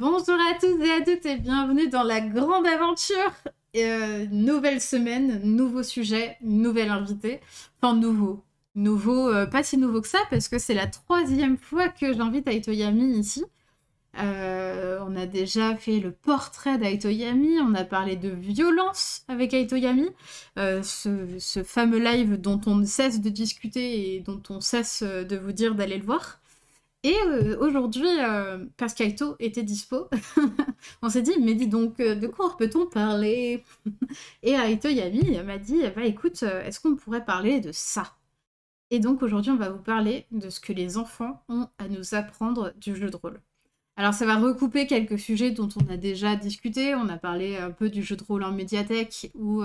Bonjour à tous et à toutes et bienvenue dans la grande aventure. Euh, nouvelle semaine, nouveau sujet, nouvelle invitée. Enfin, nouveau. Nouveau, euh, pas si nouveau que ça, parce que c'est la troisième fois que j'invite Aitoyami ici. Euh, on a déjà fait le portrait d'Aitoyami, on a parlé de violence avec Aitoyami, ce, ce fameux live dont on ne cesse de discuter et dont on cesse de vous dire d'aller le voir. Et euh, aujourd'hui, euh, parce qu'Aito était dispo, on s'est dit, mais dis donc, euh, de quoi peut-on parler? Et Aito Yami m'a dit, bah écoute, est-ce qu'on pourrait parler de ça? Et donc aujourd'hui, on va vous parler de ce que les enfants ont à nous apprendre du jeu de rôle. Alors ça va recouper quelques sujets dont on a déjà discuté. On a parlé un peu du jeu de rôle en médiathèque, où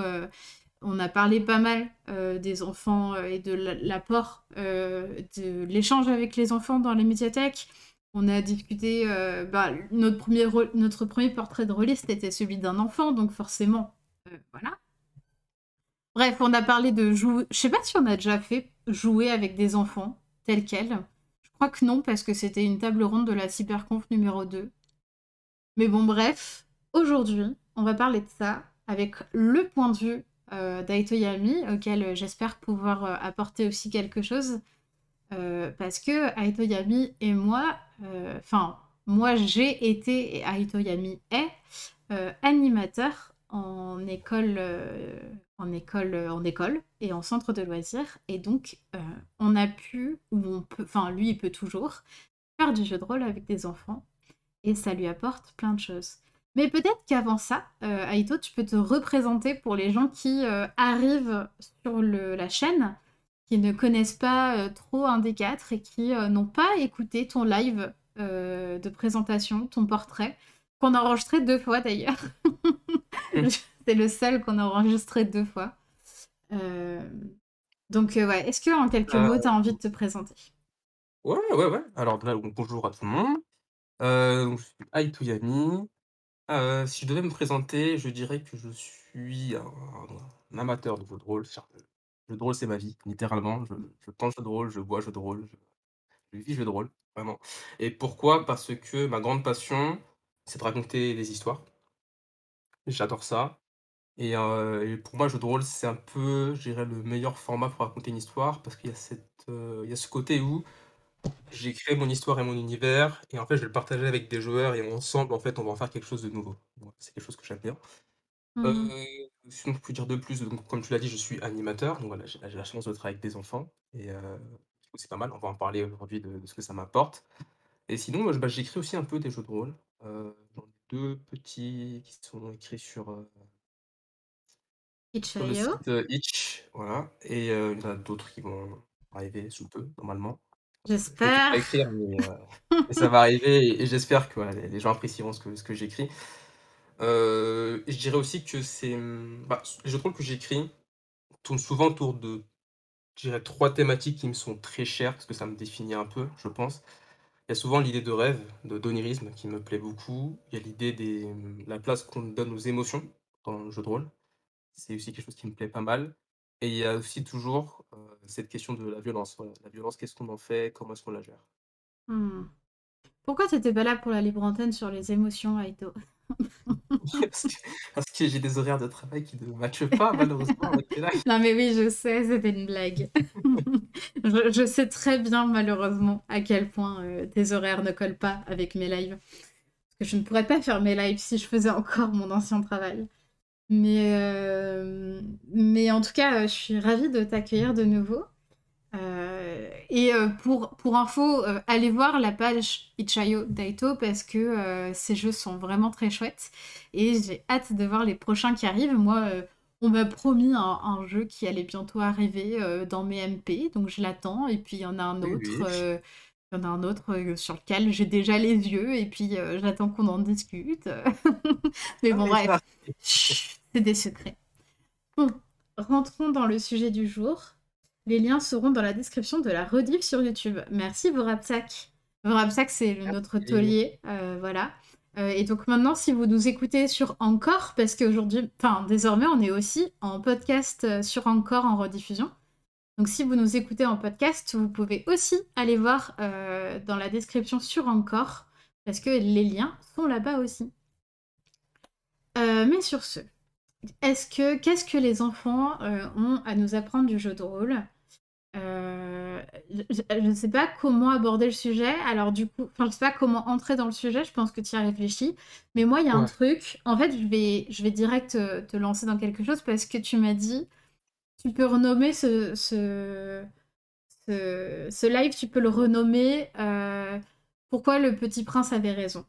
on a parlé pas mal euh, des enfants euh, et de l'apport euh, de l'échange avec les enfants dans les médiathèques. On a discuté, bah, notre, premier portrait de rôliste était celui d'un enfant, donc forcément, voilà. Bref, on a parlé de jouer. Je sais pas si on a déjà fait jouer avec des enfants, tel quel. Je crois que non, parce que c'était une table ronde de la Cyberconf numéro 2. Mais bon, bref, aujourd'hui, on va parler de ça avec le point de vue euh, d'Aito Yami, auquel euh, j'espère pouvoir euh, apporter aussi quelque chose. parce que Aito Yami et moi, enfin, moi j'ai été et Aito Yami est animateur en école, en école, en école et en centre de loisirs. Et donc, on a pu, ou on peut, enfin, lui, il peut toujours faire du jeu de rôle avec des enfants. Et ça lui apporte plein de choses. Mais peut-être qu'avant ça, euh, Aito, tu peux te représenter pour les gens qui euh, arrivent sur la chaîne, qui ne connaissent pas euh, trop un des quatre et qui n'ont pas écouté ton live de présentation, ton portrait, qu'on a enregistré deux fois d'ailleurs. C'est le seul qu'on a enregistré deux fois. Donc, ouais, est-ce que en quelques mots, tu as envie de te présenter? Ouais, ouais, ouais. Alors, bonjour à tout le monde. je suis Aito Yami. Heu, si je devais me présenter, je dirais que je suis un amateur de jeux de rôle. Jeu de rôle, c'est ma vie, littéralement. Je je pense jeu de rôle, je bois jeu de rôle, je vis jeu de rôle, vraiment. Et pourquoi? Parce que ma grande passion, c'est de raconter des histoires. J'adore ça et heu et pour moi, jeu de rôle, c'est un peu, je dirais, le meilleur format pour raconter une histoire parce qu'il y a cette, il y a ce côté où j'ai créé mon histoire et mon univers et en fait, je vais le partager avec des joueurs et ensemble, en fait, on va en faire quelque chose de nouveau. c'est quelque chose que j'aime bien. Heu, mmh sinon, je peux dire de plus, donc comme tu l'as dit, je suis animateur, donc voilà, j'ai la chance de travailler avec des enfants et coup, c'est pas mal. On va en parler aujourd'hui de de ce que ça m'apporte et sinon, bah, j'écris aussi un peu des jeux de rôle. J'en ai 2 petits qui sont écrits sur, heu sur le Itch.io site, Itch, voilà et il y en a d'autres qui vont arriver sous peu, normalement. J'espère. écrire, mais, mais ça va arriver et et j'espère que, voilà, les gens apprécieront ce que ce que j'écris. Heu, je dirais aussi que c'est, mmh, bah, les de que j'écris tournent souvent autour de, je dirais 3 thématiques qui me sont très chères, parce que ça me définit un peu, je pense. Il y a souvent l'idée de rêve, de d'onirisme qui me plaît beaucoup. Il y a l'idée des, mmh, la place qu'on donne aux émotions dans le jeu de rôle. C'est aussi quelque chose qui me plaît pas mal et il y a aussi toujours, cette question de la violence, voilà. La violence, qu'est-ce qu'on en fait? Comment est-ce qu'on la gère? Mmh. Pourquoi tu étais pas là pour la libre antenne sur les émotions, Aito? Parce que j'ai des horaires de travail qui ne matchent pas malheureusement avec. Non mais oui, je sais, c'était une blague. Je je sais très bien malheureusement à quel point, tes horaires ne collent pas avec mes lives. Parce que je ne pourrais pas faire mes lives si je faisais encore mon ancien travail. Mais, hem, mais en tout cas, heu, je suis ravie de t'accueillir de nouveau. Heu et pour pour info, allez voir la page Itch.io d'Aito parce que, ces jeux sont vraiment très chouettes et j'ai hâte de voir les prochains qui arrivent. Moi, on m'a promis un un jeu qui allait bientôt arriver, dans mes MP, donc je l'attends et puis il y en a un autre, oui. Il y en a un autre, heu, sur lequel j'ai déjà les yeux et puis, heu, j'attends qu'on en discute. Mais Ah bon mais bref, c'est des secrets. Bon, rentrons dans le sujet du jour. Les liens seront dans la description de la rediff sur YouTube. Merci Vorapsak. Vorapsak, c'est notre taulier, euh, voilà. Euh, et donc maintenant, si vous nous écoutez sur Encore, parce qu'aujourd'hui, enfin désormais, on est aussi en podcast euh, sur Encore en rediffusion. Donc si vous nous écoutez en podcast, vous pouvez aussi aller voir euh, dans la description sur Encore. Parce que les liens sont là-bas aussi. Heu, mais sur ce, est-ce que qu'est-ce que les enfants, heu, ont à nous apprendre du jeu de rôle? Je je sais pas comment aborder le sujet, alors du coup enfin, je sais pas comment entrer dans le sujet, je pense que tu y as réfléchi. Mais moi, il y a un truc, en fait, je vais je vais direct, te lancer dans quelque chose parce que tu m'as dit: «Tu peux renommer ce ce ce ce live, tu peux le renommer, heu, "Pourquoi le petit prince avait raison"».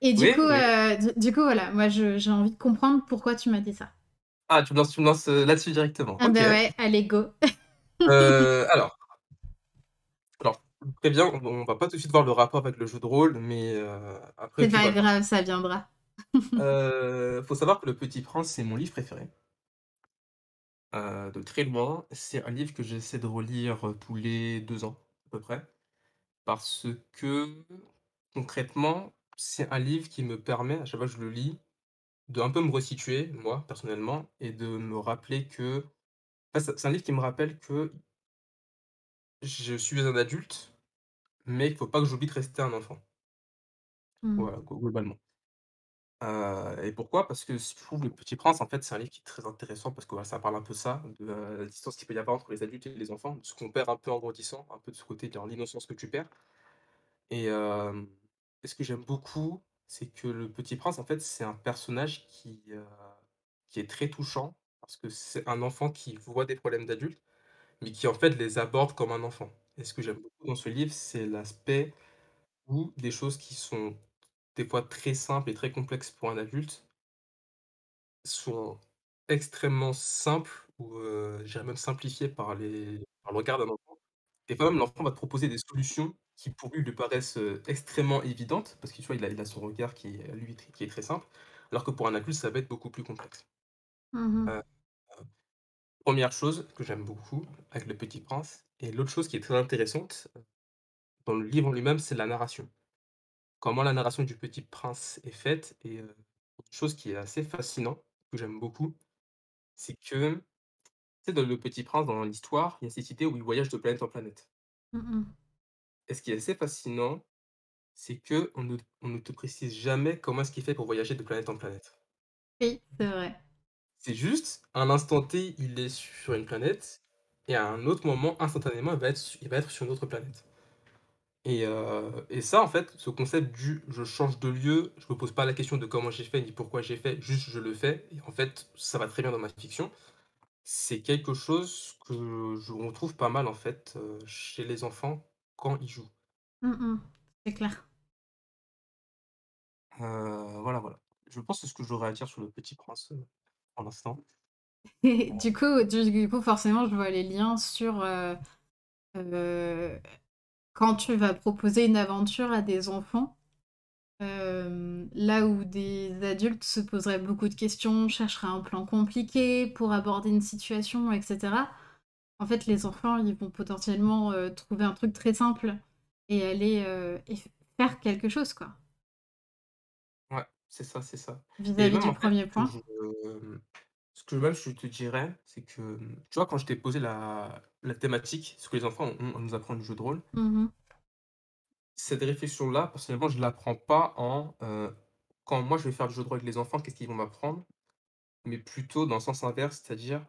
Et du Oui, coup, oui. heu, du du coup, voilà, moi j'ai envie de comprendre pourquoi tu m'as dit ça. Ah, tu me lances heu, là-dessus directement. Ah OK. bah, ouais, allez go. Alors alors, très bien, on on va pas tout de suite voir le rapport avec le jeu de rôle, mais après C'est pas grave, ça viendra. Heu, faut savoir que Le Petit Prince, c'est mon livre préféré. Heu, de très loin, c'est un livre que j'essaie de relire, heu, tous les 2 ans, à peu près. Parce que, concrètement, c'est un livre qui me permet, à chaque fois que je le lis, d'un peu me resituer, moi, personnellement et de me rappeler que c'est c'est un livre qui me rappelle que je suis un adulte, mais il faut pas que j'oublie de rester un enfant. Mmh. Voilà, glo globalement. Et pourquoi? Parce que je trouve Le Petit Prince, en fait, c'est un livre qui est très intéressant parce que, ça parle un peu ça, de la distance qu'il peut y avoir entre les adultes et les enfants, de ce qu'on perd un peu en grandissant, un peu de ce côté dans l'innocence que tu perds et ce que j'aime beaucoup, c'est que Le Petit Prince, en fait, c'est un personnage qui, qui est très touchant parce que c'est un enfant qui voit des problèmes d'adultes, mais qui, en fait, les aborde comme un enfant et ce que j'aime beaucoup dans ce livre, c'est l'aspect où des choses qui sont des fois très simples et très complexes pour un adulte sont extrêmement simples ou, heu, je dirais même simplifiées par les par le regard d'un enfant. Des fois même l'enfant va te proposer des solutions qui pour lui, lui paraissent, extrêmement évidentes parce vois, il a il a son regard qui est, lui, qui est très simple, alors que pour un adulte, ça va être beaucoup plus complexe. Mmh 1re chose que j'aime beaucoup avec Le Petit Prince et l'autre chose qui est très intéressante, dans le livre lui-même, c'est la narration. Comment la narration du Petit Prince est faite et chose qui est assez fascinant, que j'aime beaucoup, c'est que, dans Le Petit Prince, dans l'histoire, il y a cette idée où il voyage de planète en planète. Mmh mh. Et ce qui est assez fascinant, c'est qu'on ne on ne te précise jamais comment est-ce qu'il fait pour voyager de planète en planète. Oui, c'est vrai. C'est juste, à l'instant T, il est sur une planète et à un autre moment, instantanément, il va être il va être sur une autre planète. Et heu et ça, en fait, ce concept du «je change de lieu, je me pose pas la question de comment j'ai fait ni pourquoi j'ai fait, juste je le fais et en fait, ça va très bien dans ma fiction», c'est quelque chose que je retrouve pas mal, en fait, heu, chez les enfants quand ils jouent. Mmh mh. C'est clair. Heu, voilà, voilà. Je pense c'est ce que j'aurais à dire sur Le Petit Prince, pour l'instant. Du coup du du coup, forcément, je vois les liens sur, quand tu vas proposer une aventure à des enfants, hem, là où des adultes se poseraient beaucoup de questions, chercheraient un plan compliqué pour aborder une situation et cetera. En fait, les enfants, ils vont potentiellement, heu, trouver un truc très simple et aller, et f faire quelque chose, quoi. Ouais, c'est ça, c'est ça et Vis-à-vis même du en fait, 1er que point. je, ce que même je te dirais, c'est que, mmh, tu vois, quand je t'ai posé la la thématique, ce que les enfants ont à nous apprendre du jeu de rôle Mmh mh. cette réflexion-là, personnellement, je la prends pas en, quand moi je vais faire du jeu de rôle avec les enfants, qu'est-ce qu'ils vont m'apprendre? Mais plutôt dans le sens inverse, c'est-à-dire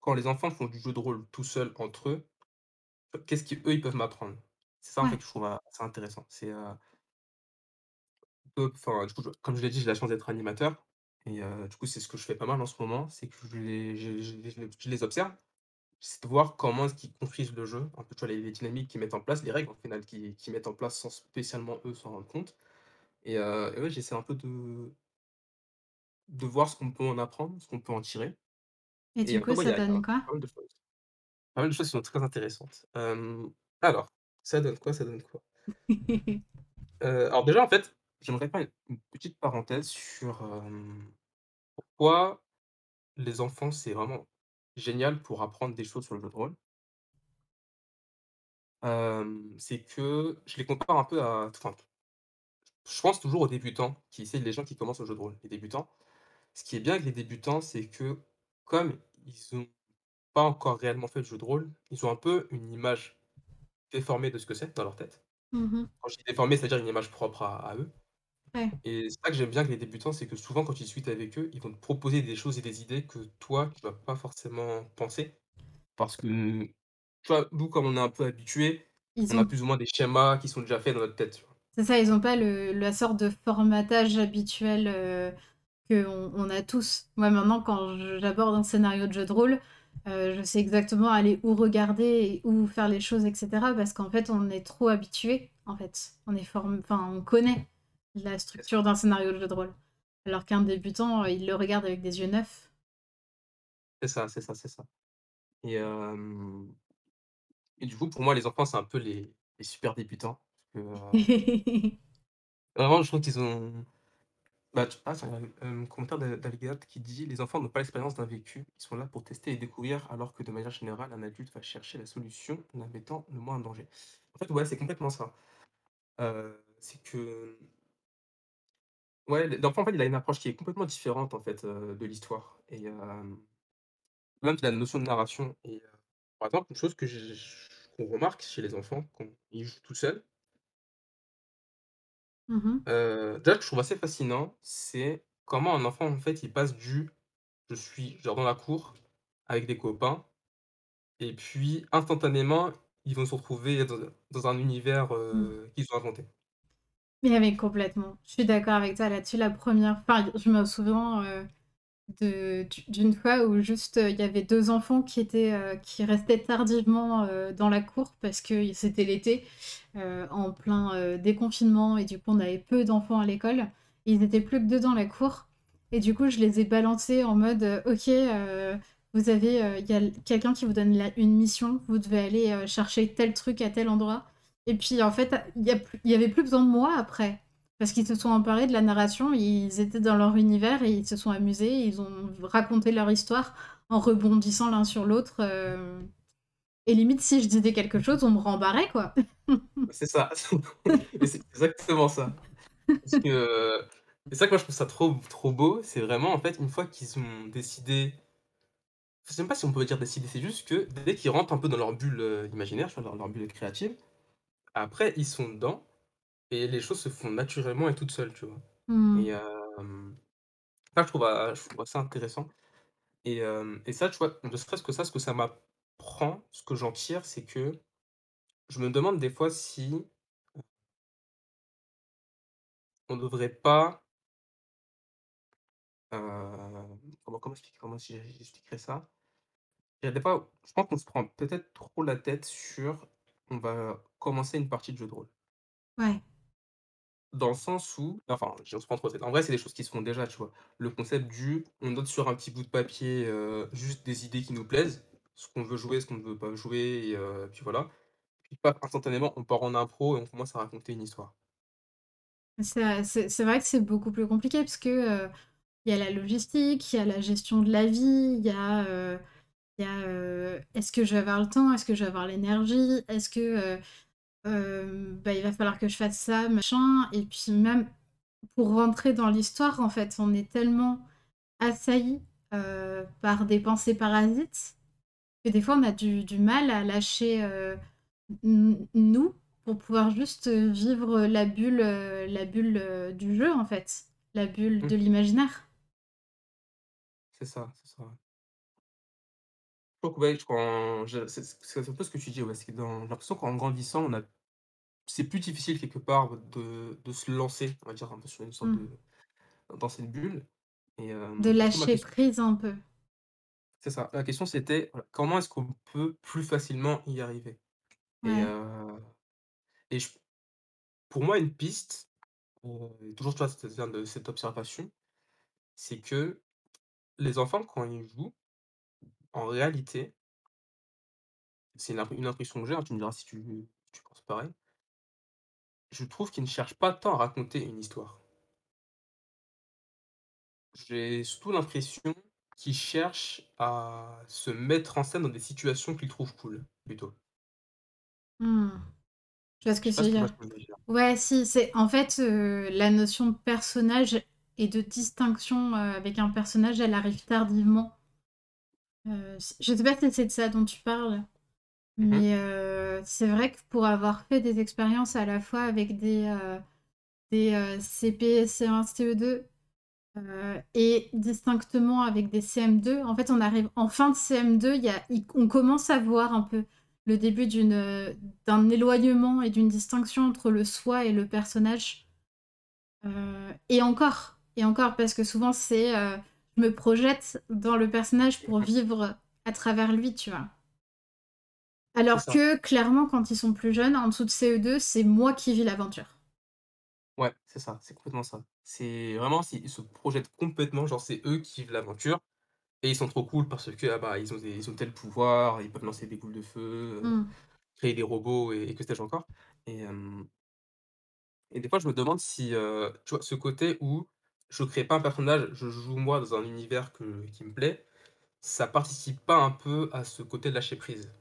quand les enfants font du jeu de rôle tout seuls, entre eux, qu'est-ce qu'eux, ils peuvent m'apprendre? C'est ça, en fait, Ouais. que je trouve assez intéressant. C'est, enfin, du coup, je comme je l'ai dit, j'ai la chance d'être animateur et du coup, c'est ce que je fais pas mal en ce moment, c'est que je les je je je les observe. C'est de voir comment est-ce qu'ils construisent le jeu, un peu, tu vois, les les dynamiques qu'ils mettent en place, les règles, au final, qu'ils qu'ils mettent en place sans spécialement, eux, s'en rendre compte et et ouais, j'essaie un peu de de voir ce qu'on peut en apprendre, ce qu'on peut en tirer Et et du après, coup, ouais, il y ça a il y a donne quoi? pas mal de choses. Pas mal de choses qui sont très intéressantes. Alors, ça donne quoi, ça donne quoi? Alors déjà, en fait, j'aimerais faire une une petite parenthèse sur, pourquoi les enfants, c'est vraiment génial pour apprendre des choses sur le jeu de rôle? Hem, c'est que je les compare un peu à enfin, je pense toujours aux débutants qui essaient les gens qui commencent au jeu de rôle, les débutants. Ce qui est bien avec les débutants, c'est que comme ils ont pas encore réellement fait le jeu de rôle, ils ont un peu une image déformée de ce que c'est dans leur tête. Mmh mh. Quand je dis déformé, c'est-à-dire une image propre à à eux Ouais. et c'est ça que j'aime bien avec les débutants, c'est que souvent quand tu discutes avec eux, ils vont te proposer des choses et des idées que toi, tu vas pas forcément penser. Parce que, tu vois, nous, comme on est un peu habitués, Ils on a ont plus ou moins des schémas qui sont déjà faits dans notre tête, tu vois? c'est ça, ils ont pas le la sorte de formatage habituel, heu, qu'on on a tous. Moi, maintenant, quand je j'aborde un scénario de jeu de rôle, heu, je sais exactement aller où regarder et où faire les choses et cetera parce qu'en fait, on est trop habitués, en fait. On est form enfin, on connaît la structure d'un scénario de jeu de rôle. Alors qu'un débutant, heu, il le regarde avec des yeux neufs. C'est ça, c'est ça, c'est ça et et du coup, pour moi, les enfants, c'est un peu les les super débutants parce que, heu, vraiment, je trouve qu'ils ont bah, tu ah, c'est un, commentaire d'Al d'Algad qui dit: «Les enfants n'ont pas l'expérience d'un vécu, ils sont là pour tester et découvrir, alors que de manière générale, un adulte va chercher la solution en la mettant le moins en danger». En fait, ouais, c'est complètement ça. Heu, c'est que ouais, l'enfant, en fait, il a une approche qui est complètement différente, en fait, heu, de l'histoire et hem, même la notion de narration et heu, par exemple, une chose que j'ai qu'on remarque chez les enfants quand ils jouent tout seuls Mmh mh. Heu, déjà que je trouve assez fascinant, c'est comment un enfant, en fait, il passe du: «Je suis genre dans la cour avec des copains» et puis instantanément, ils vont se retrouver dans dans un univers, Mmh. heu, qu'ils ont inventé. Mais mais complètement. Je suis d'accord avec toi là-dessus. La première enfin, je me souviens, d'u d'une fois où juste, heu, il y avait 2 enfants qui étaient, heu, qui restaient tardivement, dans la cour parce que c'était l'été, en plein, déconfinement et du coup, on avait peu d'enfants à l'école. Ils étaient plus que 2 dans la cour et du coup, je les ai balancés en mode, «OK, vous avez, il y a quelqu'un qui vous donne la une mission, vous devez aller, chercher tel truc à tel endroit» et puis en fait, il y a plus il y avait plus besoin de moi après. Parce qu'ils se sont emparés de la narration, ils étaient dans leur univers et ils se sont amusés, ils ont raconté leur histoire en rebondissant l'un sur l'autre, hem et limite si je disais quelque chose, on me rembarrait quoi. C'est ça, c'est exactement ça. Parce que, heu, c'est ça que moi je trouve ça trop trop beau, c'est vraiment en fait une fois qu'ils ont décidé je sais même pas si on peut dire décider, c'est juste que dès qu'ils rentrent un peu dans leur bulle, heu, imaginaire, leur leur bulle créative, après ils sont dedans et les choses se font naturellement et toutes seules, tu vois? Mmh. Et hem, ça je trouve, heu, je trouve ça intéressant et hem et ça, tu vois, ne serait-ce que ça, ce que ça m'apprend, ce que j'en tire, c'est que je me demande des fois si on devrait pas, heu, comment comment expliquer comment si j'expliquerais ça? Il y a des fois, je pense qu'on se prend peut-être trop la tête sur on va commencer une partie de jeu de rôle. Ouais. Dans le sens où enfin, je on se prend trop tête. En vrai, c'est des choses qui se font déjà, tu vois? Le concept du on note sur un petit bout de papier, heu, juste des idées qui nous plaisent, ce qu'on veut jouer, ce qu'on ne veut pas jouer et heu, puis voilà. Puis paf, instantanément, on part en impro et on commence à raconter une histoire. C'est vrai que c'est beaucoup plus compliqué parce que, heu, il y a la logistique, il y a la gestion de la vie, il y a, y a, est-ce que je vais avoir le temps? Est-ce que je vais avoir l'énergie? Est-ce que, bah, il va falloir que je fasse ça, machin et puis même pour rentrer dans l'histoire, en fait, on est tellement assaillis, heu, par des pensées parasites que des fois on a du du mal à lâcher, heu, n nous pour pouvoir juste, vivre la bulle, la bulle, du jeu, en fait, la bulle Mmh, de l'imaginaire. c'est ça, c'est ça. Je crois que ouais, c'est un peu ce que tu dis, ouais, c'est que dans j'ai l'impression qu'en grandissant, on a c'est plus difficile quelque part de de se lancer, on va dire, un peu sur une sorte Mmh. de dans cette bulle et De lâcher question prise un peu. c'est ça, la question c'était, voilà, comment est-ce qu'on peut plus facilement y arriver? Et et je pour moi, une piste, heu, toujours, tu vois, ça de cette observation, c'est que les enfants, quand ils jouent, en réalité, c'est une impression que j'ai, hein, tu me diras si tu tu penses pareil, je trouve qu'ils ne cherchent pas tant à raconter une histoire. J'ai surtout l'impression qu'ils cherchent à se mettre en scène dans des situations qu'ils trouvent cool, plutôt. mmh. Je vois ce que tu veux dire? je veux dire? Ouais, si, c'est en fait, heu, la notion de personnage et de distinction, heu, avec un personnage, elle arrive tardivement. Heu, c je sais pas si c'est de ça dont tu parles? Mmh Mais euh, c'est vrai que pour avoir fait des expériences à la fois avec des, euh, des CP, CE1, CE2 euh, et distinctement avec des CM2, en fait, on arrive en fin de CM2, il y a, il- on commence à voir un peu le début d'un éloignement et d'une distinction entre le soi et le personnage. Euh, et encore, et encore, parce que souvent c'est je me projette dans le personnage pour vivre à travers lui, tu vois. Alors que clairement, quand ils sont plus jeunes, en dessous de CE2, c'est moi qui vis l'aventure. Ouais, c'est ça, c'est complètement ça. C'est vraiment ils se projettent complètement, genre c'est eux qui vivent l'aventure et ils sont trop cool parce que, ah bah, ils ont des ils ont tel pouvoir, ils peuvent lancer des boules de feu, heu, Mm. créer des robots et et que sais-je encore et des fois je me demande si, heu, tu vois, ce côté où je crée pas un personnage, je joue moi dans un univers que qui me plaît, ça participe pas un peu à ce côté de lâcher prise?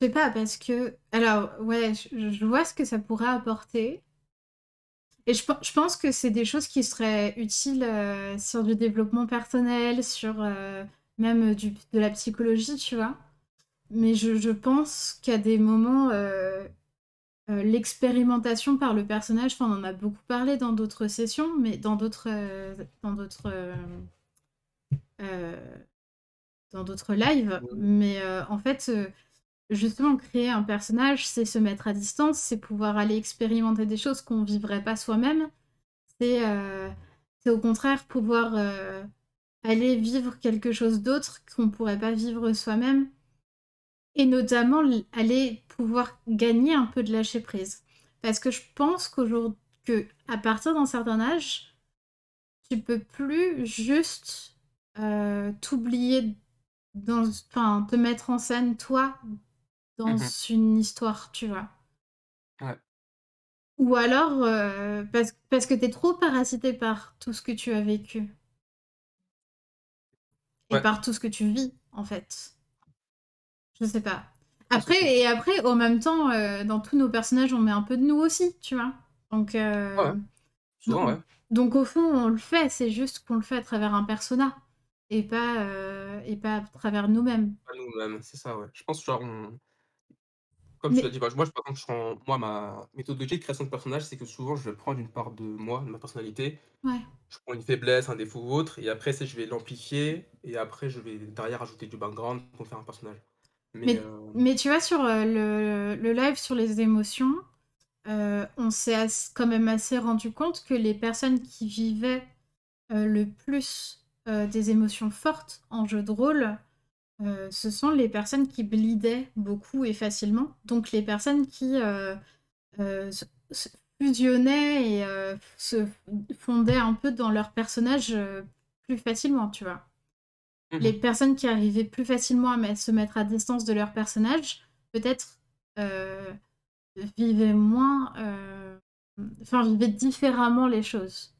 Je sais pas, parce que. Alors, ouais, je, je vois ce que ça pourrait apporter. Et je, pen- je pense que c'est des choses qui seraient utiles euh, sur du développement personnel, sur euh, même du, de la psychologie, tu vois. Mais je, je pense qu'à des moments, euh, l'expérimentation par le personnage, enfin, on en a beaucoup parlé dans d'autres sessions, mais dans d'autres dans d'autres dans d'autres lives. Mais en fait, justement, créer un personnage, c'est se mettre à distance, c'est pouvoir aller expérimenter des choses qu'on vivrait pas soi-même. C'est euh, au contraire pouvoir euh, aller vivre quelque chose d'autre qu'on pourrait pas vivre soi-même. Et notamment aller pouvoir gagner un peu de lâcher prise. Parce que je pense qu'aujourd'hui, que à partir d'un certain âge, tu peux plus juste euh, t'oublier dans, enfin, te mettre en scène toi dans Mmh une histoire, tu vois. Ouais, Ou alors euh, parce, parce que t'es trop parasité par tout ce que tu as vécu et ouais, par tout ce que tu vis, en fait. Je sais pas. Après, et après, en même temps, euh, dans tous nos personnages, on met un peu de nous aussi, tu vois. Donc, euh, ouais, souvent, donc, ouais, donc, au fond, on le fait, c'est juste qu'on le fait à travers un persona et pas, euh, et pas à travers nous-mêmes. pas nous-mêmes, c'est ça, ouais. Je pense genre on Comme tu l'as Mais, dit, bah, moi, je par contre, je rends moi, ma méthodologie de création de personnage, c'est que souvent, je vais prendre une part de moi, de ma personnalité, ouais. je prends une faiblesse, un défaut ou autre, et après, c'est je vais l'amplifier, et après, je vais derrière ajouter du background pour faire un personnage. Mais, Mais, mais tu vois, sur euh, le, le live sur les émotions, euh, on s'est as- quand même assez rendu compte que les personnes qui vivaient euh, le plus euh, des émotions fortes en jeu de rôle, euh, ce sont les personnes qui blidaient beaucoup et facilement. Donc les personnes qui euh, euh, se, se fusionnaient et se fondaient un peu dans leur personnage plus facilement, tu vois. mmh Les personnes qui arrivaient plus facilement à se mettre à distance de leur personnage, peut-être vivaient moins, enfin vivaient différemment les choses.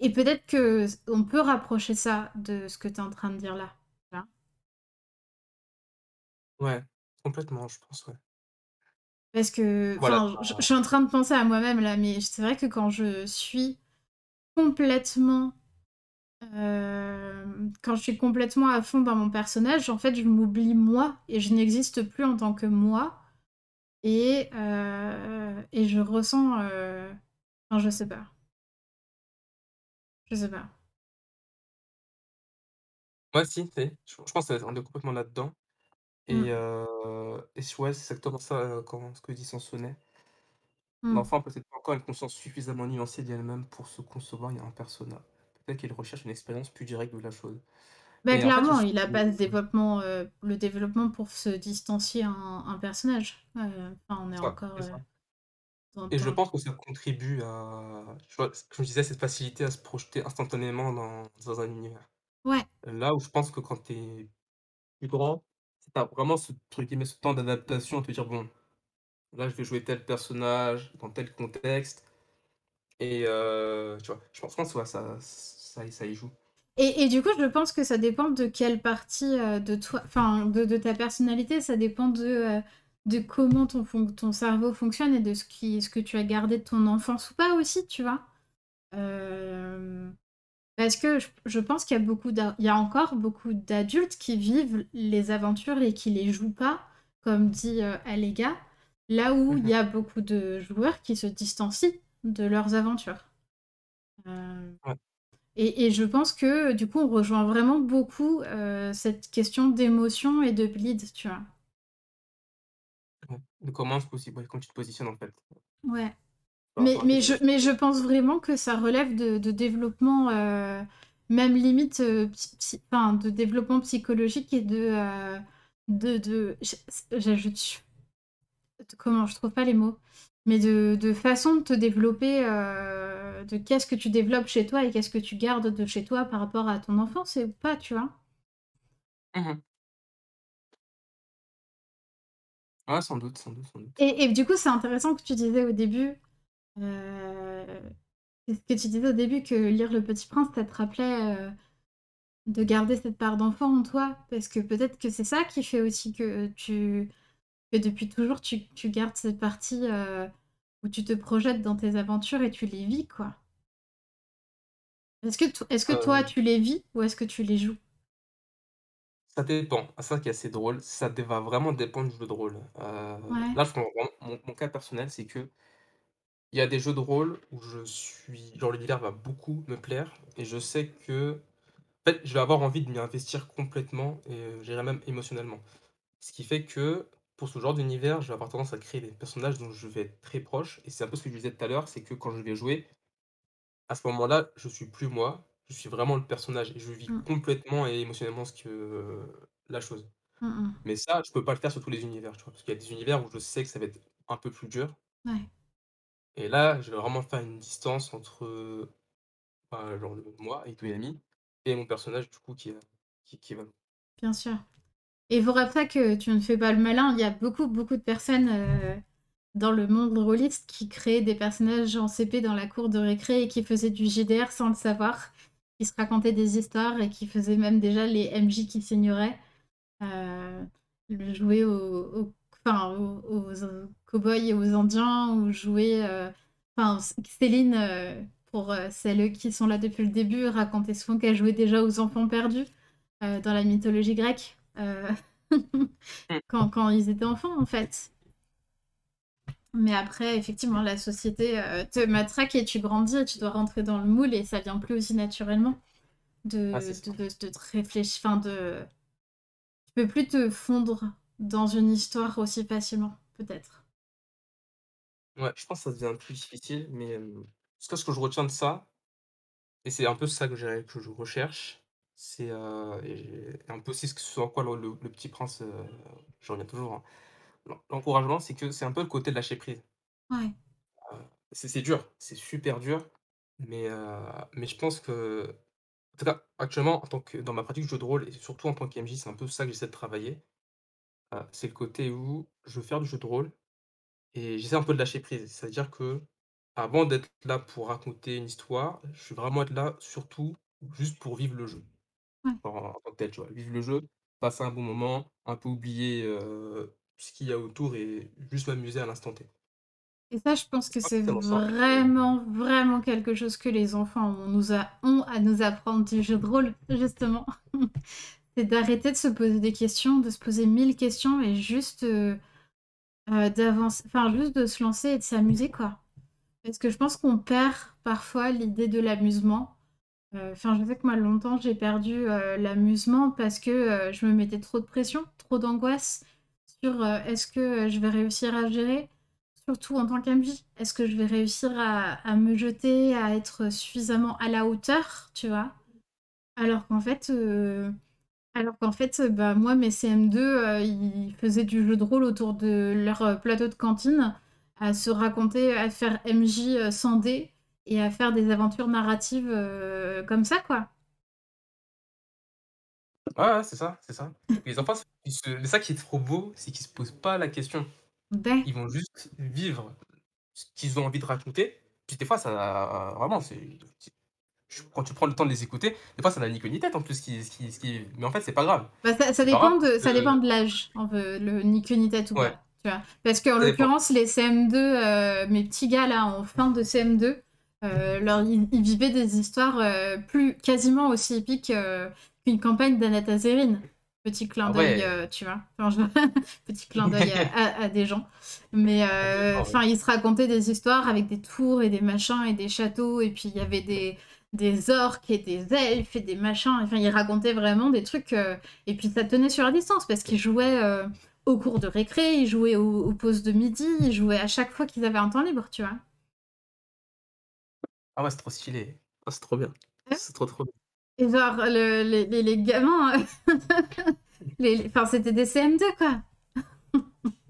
Et peut-être que on peut rapprocher ça de ce que tu es en train de dire là. Ouais, complètement, je pense, ouais. Parce que, Voilà, enfin, je je suis en train de penser à moi-même là, mais c'est vrai que quand je suis complètement, euh, quand je suis complètement à fond dans mon personnage, en fait, je m'oublie moi et je n'existe plus en tant que moi. Et, euh, et je ressens, euh, enfin, je sais pas, je sais pas. ouais, si, sais, je je pense qu'on est complètement là-dedans et Mm, heu et ouais, c'est exactement ça, quand ce que dit Sansonnet. mm. L'enfant a peut-être pas encore une conscience suffisamment nuancée d'elle-même pour se concevoir un persona. Peut-être qu'elle recherche une expérience plus directe de la chose. Bah, Et en fait, je clairement, il a que pas le développement, euh, le développement pour se distancier un, un personnage. Euh, Enfin, on est ça, encore c'est euh, ça. dans, Et je dans- pense que ça contribue à tu vois, c comme je disais, cette facilité à se projeter instantanément dans dans un univers. Ouais. Là où je pense que quand tu es plus grand, tu as vraiment ce guillemets, «ce temps d'adaptation» te dire: «Bon, là, je vais jouer tel personnage dans tel contexte» et heu, tu vois? Je pense pense, ouais, ça ça ça y joue. Et, et du coup, je pense que ça dépend de quelle partie euh, de toi, enfin, de, de ta personnalité, ça dépend de, euh, de comment ton, ton cerveau fonctionne et de ce, qui, ce que tu as gardé de ton enfance ou pas aussi, tu vois. Euh, Parce que je, je pense qu'il y a beaucoup d'a- il y a encore beaucoup d'adultes qui vivent les aventures et qui les jouent pas comme dit euh, Alega, là où il y a beaucoup de joueurs qui se distancient de leurs aventures. Euh, Ouais. et, et je pense que du coup, on rejoint vraiment beaucoup euh, cette question d'émotion et de bleed, tu vois. De comment comment tu te positionnes, en fait, Ouais. Mais, je, émotions. mais je pense vraiment que ça relève de, de développement, euh, même limite, euh, psy- psy- enfin, de développement psychologique et de... euh, de, de je- j'ajoute... Comment, je trouve pas les mots. Mais de, de façon de te développer, euh, de qu'est-ce que tu développes chez toi et qu'est-ce que tu gardes de chez toi par rapport à ton enfance ou pas, tu vois. Mmh Ouais, sans doute, sans doute, sans doute. Et, et du coup, c'est intéressant que tu disais au début, euh, que tu disais au début que lire Le Petit Prince, ça te rappelait euh, de garder cette part d'enfant en toi, parce que peut-être que c'est ça qui fait aussi que tu que depuis toujours tu, tu gardes cette partie euh, où tu te projettes dans tes aventures et tu les vis, quoi. Est-ce que, est-ce que toi, tu les vis ou est-ce que tu les joues? ça dépend. Ah, ça qui est assez drôle, ça dé va vraiment dépendre du jeu de rôle. Ouais. là, je prends vraiment mon mon cas personnel, c'est qu'il y a des jeux de rôle où je suis genre l'univers va beaucoup me plaire et je sais que en fait, je vais avoir envie de m'y investir complètement et heu, j'irais même émotionnellement. Ce qui fait que, pour ce genre d'univers, je vais avoir tendance à créer des personnages dont je vais être très proche et c'est un peu ce que je disais tout à l'heure, c'est que quand je vais jouer, à ce moment-là, je suis plus moi, je suis vraiment le personnage et je vis Mm, complètement et émotionnellement ce que la chose. mm, mm. Mais ça, je peux pas le faire sur tous les univers, tu vois? Parce qu'il y a des univers où je sais que ça va être un peu plus dur Ouais, et là, je vais vraiment faire une distance entre, bah, genre le moi, Itoyami et mon personnage du coup qui est qui Valou. bien sûr. Et faudra pas que tu ne fais pas le malin. Il y a beaucoup, beaucoup de personnes dans le monde rôliste qui créaient des personnages en CP dans la cour de récré et qui faisaient du JDR sans le savoir, qui se racontaient des histoires et qui faisaient même déjà les MJ qui s'ignoraient. Le jouer aux, aux, aux cow-boys et aux indiens ou jouer... euh, Enfin, Céline, euh, pour euh, celles qui sont là depuis le début, racontait souvent qu'elle jouait déjà aux enfants perdus dans la mythologie grecque. quand, quand ils étaient enfants, en fait. Mais après, effectivement, la société euh, te matraque et tu grandis et tu dois rentrer dans le moule et ça vient plus aussi naturellement de, Ah de, de, de te réfléchir. Enfin, de... Tu peux plus te fondre dans une histoire aussi facilement, peut-être. Ouais, je pense que ça devient plus difficile, mais hem, ce que ce que je retiens de ça et c'est un peu ça que j'ai que je recherche, c'est, heu et et un peu aussi ce que ce en quoi le le le Petit Prince, heu, je reviens toujours, hein, l'en l'encouragement, c'est que c'est un peu le côté de lâcher prise. Ouais, Heu, c'est c'est dur, c'est super dur, mais heu, mais je pense que en tout cas, actuellement, en tant que dans ma pratique du jeu de rôle et surtout en tant qu'MJ, c'est un peu ça que j'essaie de travailler, heu, c'est le côté où je veux faire du jeu de rôle Et j'essaie un peu de lâcher prise. C'est-à-dire que avant d'être là pour raconter une histoire, je suis vraiment être là surtout juste pour vivre le jeu, ouais. en en tant que tel, tu vois? Vivre le jeu, passer un bon moment, un peu oublier, ce qu'il y a autour et juste m'amuser à l'instant T. Et ça, je pense que c'est vraiment, vraiment quelque chose que les enfants ont, nous a, ont à nous apprendre du jeu de rôle, justement. c'est d'arrêter de se poser des questions, de se poser mille questions et juste euh, euh, d'avancer, enfin, juste de se lancer et de s'amuser, quoi. Parce que je pense qu'on perd parfois l'idée de l'amusement. Euh, Enfin, je sais que moi, longtemps, j'ai perdu euh, l'amusement parce que euh, je me mettais trop de pression, trop d'angoisse sur est-ce que je vais réussir à gérer, surtout en tant qu'MJ. Est-ce que je vais réussir à, me jeter, à être suffisamment à la hauteur, tu vois? Alors qu'en fait, alors qu'en fait, euh, bah, moi, mes CM2, euh, ils faisaient du jeu de rôle autour de leur euh, plateau de cantine, à se raconter, à faire MJ euh, sans dé et à faire des aventures narratives comme ça, quoi. ouais, ouais, c'est ça, c'est ça. Les enfants, ils se c'est ça qui est trop beau, c'est qu'ils se posent pas la question. Ben, Ils vont juste vivre ce qu'ils ont envie de raconter. Puis des fois, ça vraiment, c'est quand tu prends le temps de les écouter, des fois, ça n'a ni queue ni tête en plus qui qui qui mais en fait, c'est pas grave. bah, ça, grave dépend de, ça dépend que de l'âge, le ni queue ni tête ou ouais, pas, tu vois. Parce qu'en dépend. l'occurrence, les CM2, euh, mes petits gars là, en fin de CM2, euh, leur, ils, ils vivaient des histoires euh, plus quasiment aussi épiques euh, qu'une campagne d'Anatazérine. Petit clin Ah d'œil, ouais! tu vois? Enfin, je petit clin d'œil à à à des gens. Mais, Ah enfin, ils se racontaient des histoires avec des tours et des machins et des châteaux et puis il y avait des des orques et des elfes et des machins. Enfin, ils racontaient vraiment des trucs, heu et puis ça tenait sur la distance parce qu'ils jouaient, heu, aux cours de récré, ils jouaient aux aux pauses de midi, ils jouaient à chaque fois qu'ils avaient un temps libre, tu vois? Ah ouais, c'est trop stylé. Ah, c'est trop bien. Ouais. C'est trop, trop bien. Et genre le les les les gamins, les les enfin, c'était des CM2, quoi.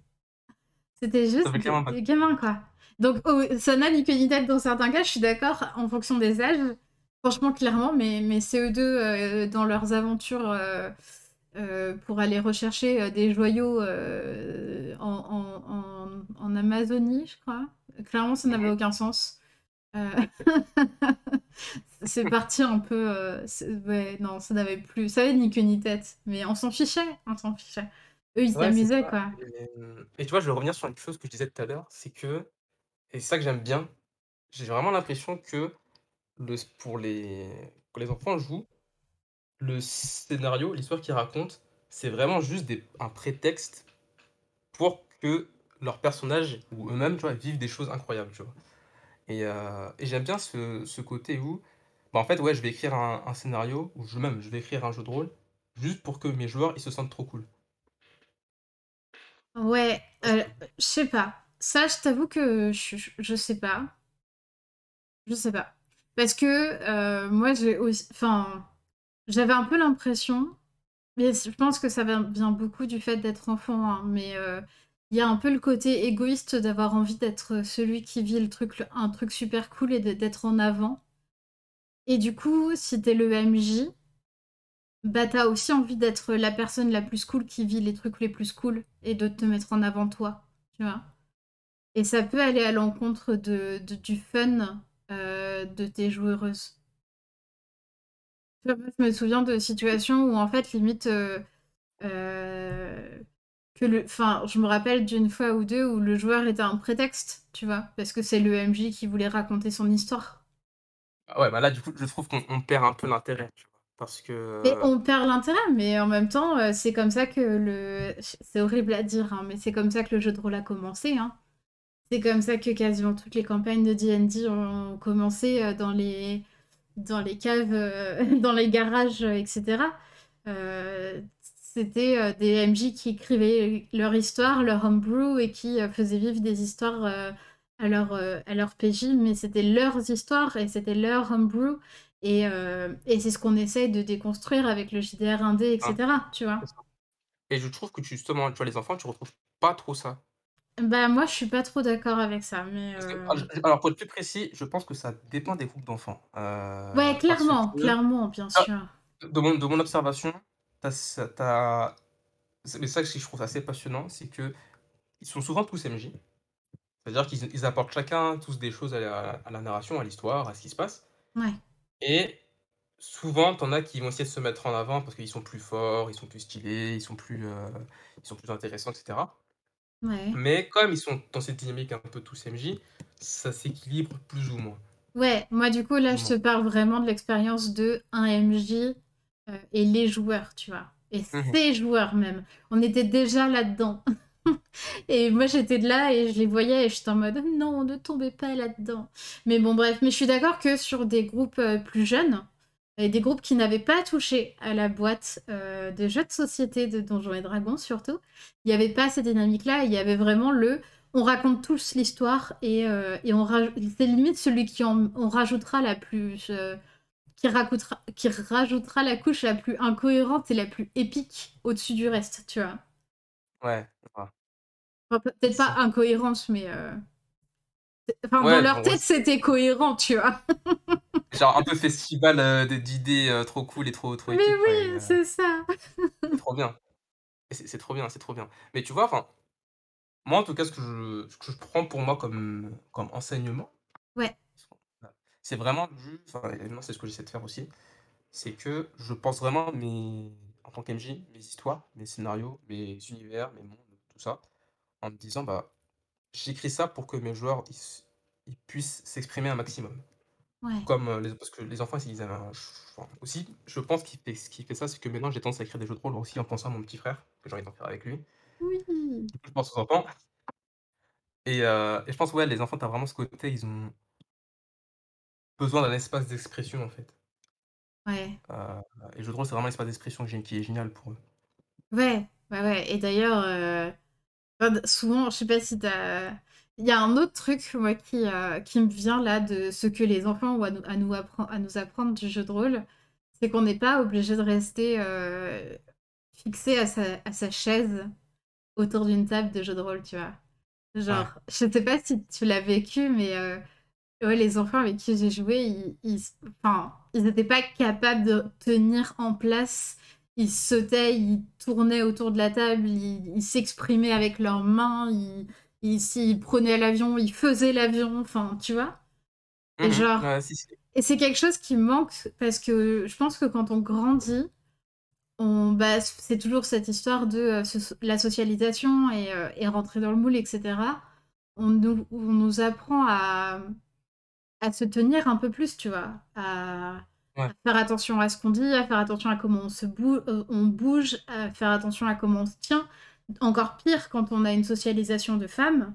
C'était juste pas des gamins, quoi. Donc oh, ça n'a ni queue ni tête dans certains cas, je suis d'accord, en fonction des âges. Franchement, clairement, mes mes CE2, heu, dans leurs aventures, heu heu, pour aller rechercher, heu, des joyaux, en en en en Amazonie, je crois. Clairement, ça n'avait aucun sens. C'est parti un peu, ouais, non, ça n'avait plus ça avait ni queue ni tête, mais on s'en fichait, on s'en fichait. Eux, ils s'amusaient, quoi. et et tu vois, je veux revenir sur quelque chose que je disais tout à l'heure, c'est que et c'est ça que j'aime bien, j'ai vraiment l'impression que le pour les quand les enfants jouent, le scénario, l'histoire qu'ils racontent, c'est vraiment juste des un prétexte pour que leurs personnages ou eux-mêmes, tu vois, vivent des choses incroyables, tu vois? Et heu et j'aime bien ce ce côté où, bah, en fait, ouais, je vais écrire un un scénario ou je même, je vais écrire un jeu de rôle juste pour que mes joueurs, ils se sentent trop cool. Ouais, que je sais pas. Ça, je t'avoue que je je je sais pas. Je sais pas. Parce que, heu, moi, j'ai auss enfin, j'avais un peu l'impression, mais je pense que ça vient beaucoup du fait d'être enfant, hein, mais, heu, il y a un peu le côté égoïste d'avoir envie d'être celui qui vit un truc super cool et d'être en avant. Et du coup, si tu es le MJ bah, tu as aussi envie d'être la personne la plus cool qui vit les trucs les plus cool et de te mettre en avant toi, tu vois? Et ça peut aller à l'encontre de du fun, heu, de tes joueuses. Je me souviens de situations où en fait limite, heu heu, que le enfin, je me rappelle d'une fois ou 2 où le joueur était un prétexte, tu vois? Parce que c'est le MJ qui voulait raconter son histoire. Ah ouais, bah, là, du coup, je trouve qu'on on perd un peu l'intérêt, tu vois? Parce que, Mais on perd l'intérêt, mais en même temps, c'est comme ça que le c'est horrible à dire, hein, mais c'est comme ça que le jeu de rôle a commencé, hein. C'est comme ça que quasiment toutes les campagnes de D&D ont commencé, heu, dans les dans les caves, heu, dans les garages, heu, et cetera. Heu, c'était, des MJ qui écrivaient leur histoire, leur homebrew et qui, faisaient vivre des histoires, à leurs, heu, à leurs PJ, mais c'était leurs histoires et c'était leur homebrew et et c'est ce qu'on essaye de déconstruire avec le JDR indé et Hein, cetera, tu vois? Et je trouve que justement, tu vois, les enfants, tu retrouves pas trop ça. Bah, moi, je suis pas trop d'accord avec ça, mais Parce que heu je je alors pour être plus précis, je pense que ça dépend des groupes d'enfants, Ouais, heu, parce clairement, que clairement, bien ah, sûr. de mon de mon observation, tu as ça tu as c'est mais ça que je trouve assez passionnant, c'est qu'ils sont souvent tous MJ. C'est-à-dire qu'ils ils apportent chacun tous des choses à la à la narration, à l'histoire, à ce qui se passe Ouais. et souvent, tu en as qui vont essayer de se mettre en avant parce qu'ils sont plus forts, ils sont plus stylés, ils sont plus, heu, ils sont plus intéressants et cetera. Ouais. Mais comme ils sont dans cette dynamique un peu tous MJ, ça s'équilibre plus ou moins. Ouais, moi, du coup, là, je te parle vraiment de l'expérience de un MJ, heu, et les joueurs, tu vois? Et Mmh mh. ces joueurs même. On était déjà là-dedans et moi, j'étais de là et je les voyais et j'étais en mode: «Non, ne tombez pas là-dedans». Mais bon, bref, mais je suis d'accord que sur des groupes, heu, plus jeunes et des groupes qui n'avaient pas touché à la boîte, heu, de jeux de société de Donjons& et Dragons surtout, il y avait pas cette dynamique-là. Il y avait vraiment le: «On raconte tous l'histoire et heu, et on raj» c'est limite celui qui en on rajoutera la plus, heu, qui racoutera qui rajoutera la couche la plus incohérente et la plus épique au-dessus du reste, tu vois? Ouais. Enfin, peut-être pas Ça incohérence, mais enfin, dans leur tête, c'était cohérent, tu vois? genre un peu festival, de d'idées, heu, trop cool et trop trop Mais oui, heu, c'est ça! c'est trop bien. C'est trop bien, c'est trop bien. Mais tu vois, enfin, moi, en tout cas, ce que je ce que je prends pour moi comme comme enseignement, Ouais. c'est vraiment enfin c'est ce que j'essaie de faire aussi, c'est que je pense vraiment mes en tant qu'MJ, mes histoires, mes scénarios, mes univers, mes mondes, tout ça, en me disant: «Bah, j'écris ça pour que mes joueurs, ils ils puissent s'exprimer un maximum». Ouais. Comme, les parce que les enfants, s'ils avaient un ch enfin, aussi, je pense qu'il fait ce qui fait ça, c'est que maintenant j'ai tendance à écrire des jeux de rôle aussi en pensant à mon petit frère, que j'ai envie d'en faire avec lui. Oui! Du coup, je pense aux enfants et heu et je pense, ouais, les enfants, tu as vraiment ce côté, ils ont besoin d'un espace d'expression, en fait. Ouais. Heu et le jeu de rôle, c'est vraiment l'espace d'expression qui est génial pour eux. Ouais, ouais, ouais et d'ailleurs, souvent, je sais pas si tu as il y a un autre truc, moi, qui, heu, qui me vient là, de ce que les enfants ont à nous à nous appren à nous apprendre du jeu de rôle, c'est qu'on n'est pas obligé de rester, heu, fixé à sa à sa chaise autour d'une table de jeu de rôle, tu vois? Genre, je sais pas si tu l'as vécu, mais heu, ouais, les enfants avec qui j'ai joué, ils ils enfin, ils étaient pas capables de tenir en place. Ils sautaient, ils tournaient autour de la table, ils ils s'exprimaient avec leurs mains, ils ils s'ils prenaient l'avion, ils faisaient l'avion, enfin, tu vois? Et Mmh mh. genre Ouais, si, si. et c'est quelque chose qui manque parce que je pense que quand on grandit, on bah, c'est toujours cette histoire de, heu, soc la socialisation et heu et rentrer dans le moule et cetera. On nous on nous apprend à, à se tenir un peu plus, tu vois? À Faire attention à ce qu'on dit, à faire attention à comment on se bou heu, on bouge, à faire attention à comment on se tient. Encore pire quand on a une socialisation de femmes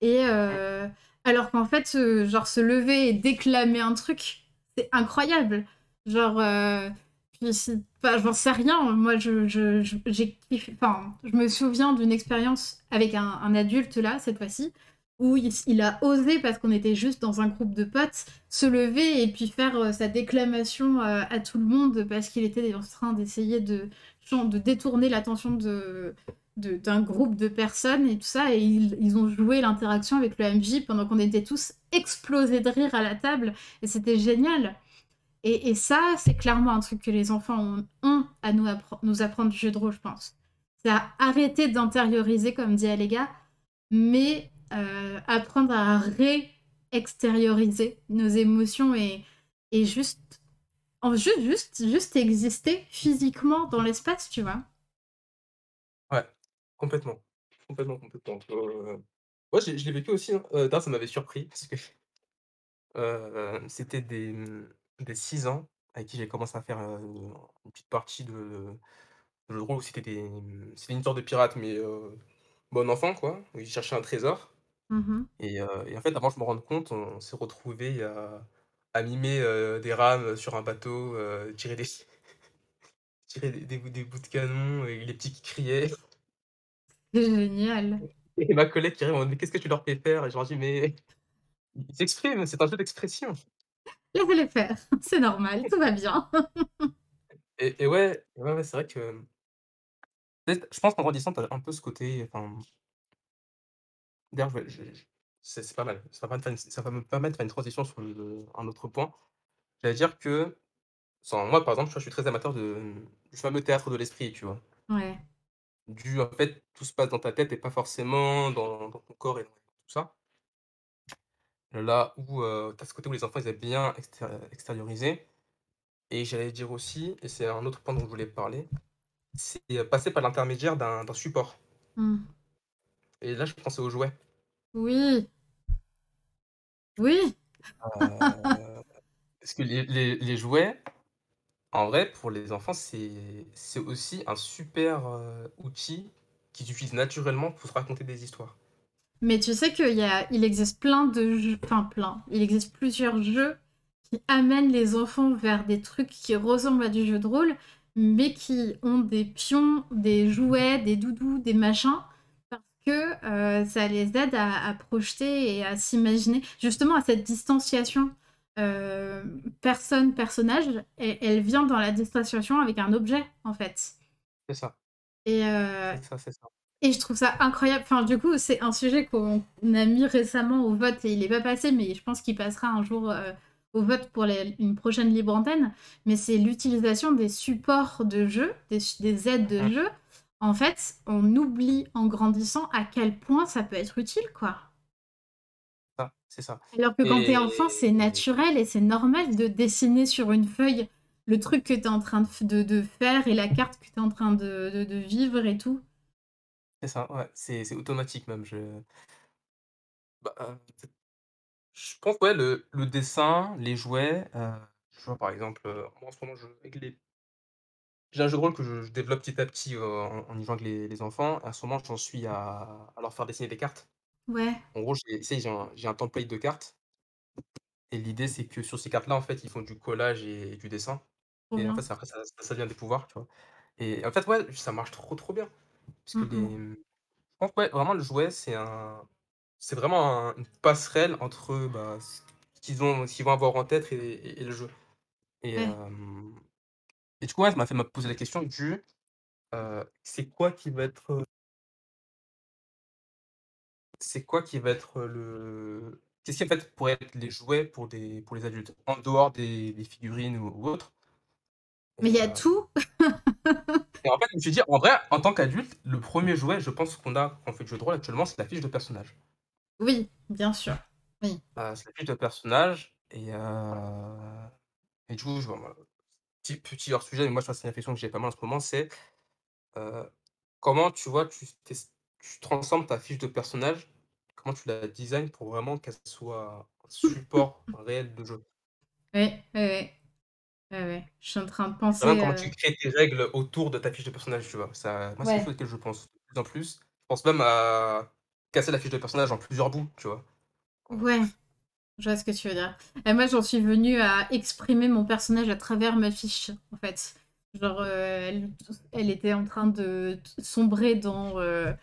et heu, alors qu'en fait, genre se lever et déclamer un truc, c'est incroyable. Genre, enfin, j'en sais rien, moi je je me souviens d'une expérience avec un un adulte là, cette fois-ci, où il a osé parce qu'on était juste dans un groupe de potes, se lever et puis faire, heu, sa déclamation, heu, à tout le monde parce qu'il était en train d'essayer de de détourner l'attention de d'un groupe de personnes et tout ça. Et ils ils ont joué l'interaction avec le MJ pendant qu'on était tous explosés de rire à la table. Et c'était génial. Et et ça, c'est clairement un truc que les enfants ont ont à nous apprendre du jeu de rôle, je pense. C'est à arrêter d'intérioriser comme dit Aléga, mais heu, apprendre à réextérioriser nos émotions et et juste en ju juste exister physiquement dans l'espace, tu vois? Ouais, complètement. Complètement, complètement. Heu, ouais, je l'ai vécu aussi, hein. D'ailleurs, ça m'avait surpris parce que heu, c'était des, des 6 ans avec qui j'ai commencé à faire, une petite partie de de rôle où c'était des, une sorte de pirate mais bon enfant, quoi. Ils cherchaient un trésor Mmh mh. et heu et en fait, avant que je me rende compte, on s'est retrouvés à à mimer, heu, des rames sur un bateau, heu, tirer des tirer des des bouts des bouts de canon et les petits qui criaient. Génial. Et ma collègue qui arrive en mode: «Mais qu'est-ce que tu leur fais faire?» et je leur dis: «Mais ils s'expriment, c'est un jeu d'expression». Laissez-les faire, c'est normal, tout va bien. Et et ouais, ouais, ouais, c'est vrai que, peut-être, je pense qu'en grandissant, tu as un peu ce côté, enfin d'ailleurs, c'est pas mal. Ça va me faire une ça va me permettre de faire une transition sur le un autre point. J'allais dire que, sans moi, par exemple, je suis très amateur de, du fameux théâtre de l'esprit, tu vois? Ouais. Du en fait, tout se passe dans ta tête et pas forcément dans dans ton corps et tout ça. Là où, heu, tu as ce côté où les enfants, ils aiment bien exté extérioriser et j'allais dire aussi, et c'est un autre point dont je voulais parler, c'est, heu, passer par l'intermédiaire d'un d'un support. Mmh. Et là, je pensais aux jouets. Oui. Oui! Heu, parce que les les les jouets, en vrai, pour les enfants, c'est c'est aussi un super, heu, outil qu'ils utilisent naturellement pour se raconter des histoires. Mais tu sais qu'il y a il existe plein de jeux enfin plein, il existe plusieurs jeux qui amènent les enfants vers des trucs qui ressemblent à du jeu de rôle, mais qui ont des pions, des jouets, des doudous, des machins, que, heu, ça les aide à à projeter et à s'imaginer justement à cette distanciation, hem, personne-personnage, elle elle vient dans la distanciation avec un objet, en fait. C'est ça. Et C'est ça, c'est ça. et je trouve ça incroyable. Enfin, du coup, c'est un sujet qu'on a mis récemment au vote et il est pas passé, mais je pense qu'il passera un jour, heu, au vote pour les une prochaine libre antenne. Mais c'est l'utilisation des supports de jeu, des aides de jeu. En fait, on oublie en grandissant à quel point ça peut être utile, quoi. Ça, c'est ça Alors que quand tu es enfant, c'est naturel et c'est normal de dessiner sur une feuille le truc que tu es en train de f de de faire et la carte que tu es en train de vivre et tout. C'est ça, ouais, c'est automatique même, je bah, heu, t Je pense, ouais, le le dessin, les jouets, vois, par exemple, heu, moi, en ce moment, je avec les j'ai un jeu de rôle que je je développe petit à petit, heu, en en y jouant avec les les enfants. Et en ce moment, j'en suis à à leur faire dessiner des cartes. Ouais. En gros, j'ai un template de cartes et l'idée, c'est que sur ces cartes-là, en fait, ils font du collage et du dessin Trop et en fait, après ça ça devient des pouvoirs, tu vois? Et en fait, ouais, ça marche trop, trop bien parce que les, mmh, je pense, ouais, vraiment, le jouet, c'est un c'est vraiment un une passerelle entre, bah, ce qu'ils ont ce qu'ils vont avoir en tête et et et le jeu et Ouais. hem et du coup, ouais, ça m'a fait me poser la question du, c'est quoi qui va être, c'est quoi qui va être, le qu'est-ce qui, en fait, pourrait être les jouets pour des pour les adultes? En dehors des des figurines ou ou autres? Mais il y a tout! et en fait, je me suis dit, en vrai, en tant qu'adulte, le 1er jouet, je pense qu'on a on fait du jeu de rôle actuellement, c'est la fiche de personnage. Oui, bien sûr. Oui. Heu, c'est la fiche de personnage et et du coup, je petit petit hors sujet, mais moi, je pense c'est une réflexion que j'ai pas mal en ce moment, c'est, comment, tu vois, tu tu transformes ta fiche de personnage, comment tu la design pour vraiment qu'elle soit un support réel de jeu? Ouais, ouais, ouais. Ouais, ouais. Je suis en train de Vraiment, penser, comment tu crées tes règles autour de ta fiche de personnage, tu vois? Ça moi, c'est quelque chose auquel je pense de plus en plus. Je pense même à casser la fiche de personnage en plusieurs bouts, tu vois? Ouais, je vois ce que tu veux dire. Et moi, j'en suis venue à exprimer mon personnage à travers ma fiche, en fait. Genre, heu, elle était en train de sombrer dans, heu,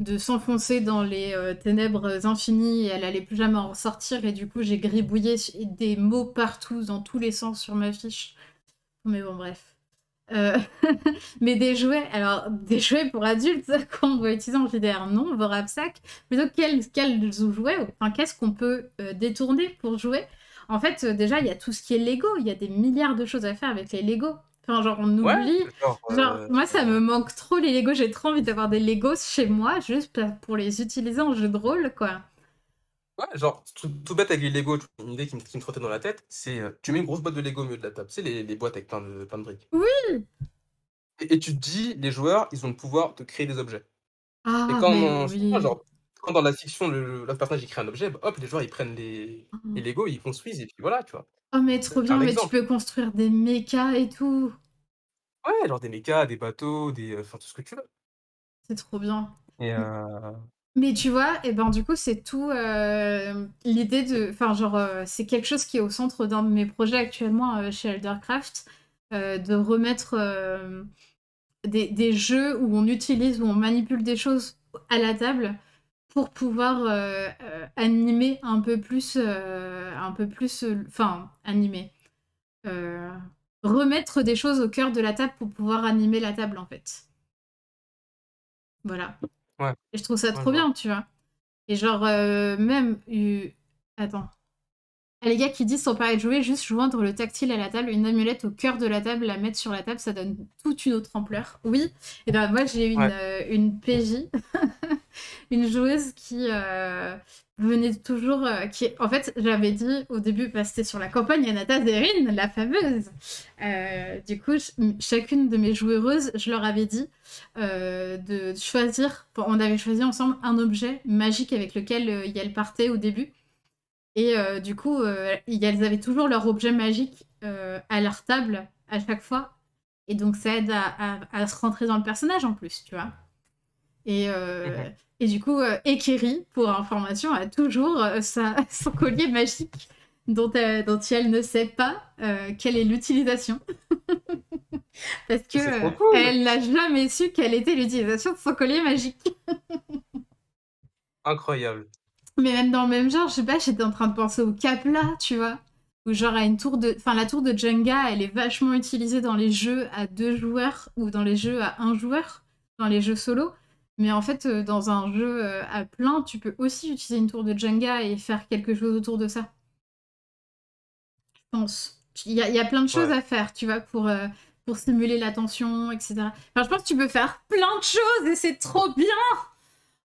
de s'enfoncer dans les, heu, ténèbres infinies et elle allait plus jamais en ressortir et du coup, j'ai gribouillé des mots partout, dans tous les sens sur ma fiche. Mais bon, bref. Heu, mais des jouets, alors des jouets pour adultes qu'on doit utiliser en JDR, non, Voravsak. Plutôt quels quels jouets, enfin, qu'est-ce qu'on peut, heu, détourner pour jouer? En fait, heu, déjà, il y a tout ce qui est Lego, il y a des milliards de choses à faire avec les Lego. Enfin, genre, on Ouais, oublie genre, moi, ça me manque trop les Lego, j'ai trop envie d'avoir des Legos chez moi, juste pour les utiliser en jeu de rôle, quoi. Ouais, genre, tout bête avec les Lego, tu vois? Une idée qui me qui me trottait dans la tête, c'est, heu, tu mets une grosse boîte de Lego au milieu de la table, sais les les boîtes avec plein de plein de briques Oui! et et tu te dis: «Les joueurs, ils ont le pouvoir de créer des objets» et Ah, quand mais dans je sais pas, oui! genre, quand dans la fiction, le le personnage, il crée un objet, bah, hop, les joueurs, ils prennent les les Lego, ils construisent et puis voilà, tu vois? Oh, mais C'est trop un bien, mais tu exemple. peux construire des mechas et tout. Ouais, genre des mechas, des bateaux, des, heu, enfin tout ce que tu veux C'est trop bien. et heu Mais tu vois, et ben, du coup, c'est tout, hem, l'idée de enfin, genre, heu, c'est quelque chose qui est au centre d'un de mes projets actuellement, heu, chez Eldercraft, de remettre, des des jeux où on utilise, où on manipule des choses à la table pour pouvoir, animer un peu plus, un peu plus, enfin, animer, remettre des choses au cœur de la table pour pouvoir animer la table, en fait. Voilà ouais, et je trouve ça trop vois. bien, tu vois? Et genre, heu, même u attends. Ah, les gars qui disent sans parler de jouer, juste joindre le tactile à la table, une amulette au cœur de la table, la mettre sur la table, ça donne toute une autre ampleur. Oui, et ben moi j'ai une, Ouais. heu, une PJ, une joueuse qui, heu, venait toujours, heu, qui en fait, j'avais dit au début, bah, c'était sur la campagne Anata Zerine, la fameuse. Heu, du coup, ch chacune de mes joueuses, je leur avais dit, heu, de choisir on avait choisi ensemble un objet magique avec lequel, elles partaient au début et du coup, elles avaient toujours leur objet magique, à leur table, à chaque fois et donc ça aide à se rentrer dans le personnage en plus, tu vois? Et. et du coup, heu, Ekeri, pour information, a toujours, heu, sa son collier magique dont elle dont elle ne sait pas, heu, quelle est l'utilisation. Parce que, cool! elle n'a jamais su quelle était l'utilisation de son collier magique. Incroyable. Mais même dans le même genre, je sais pas, j'étais en train de penser au Capla, tu vois? Ou genre à une tour de enfin la tour de Jenga, elle est vachement utilisée dans les jeux à 2 joueurs ou dans les jeux à un joueur, dans les jeux solo. Mais en fait, heu, dans un jeu, heu, à plein, tu peux aussi utiliser une tour de Jenga et faire quelque chose autour de ça. Je pense. Il y a il y a plein de choses Ouais. à faire, tu vois? Pour, heu, pour stimuler l'attention et cetera. Enfin, je pense que tu peux faire plein de choses et c'est trop bien!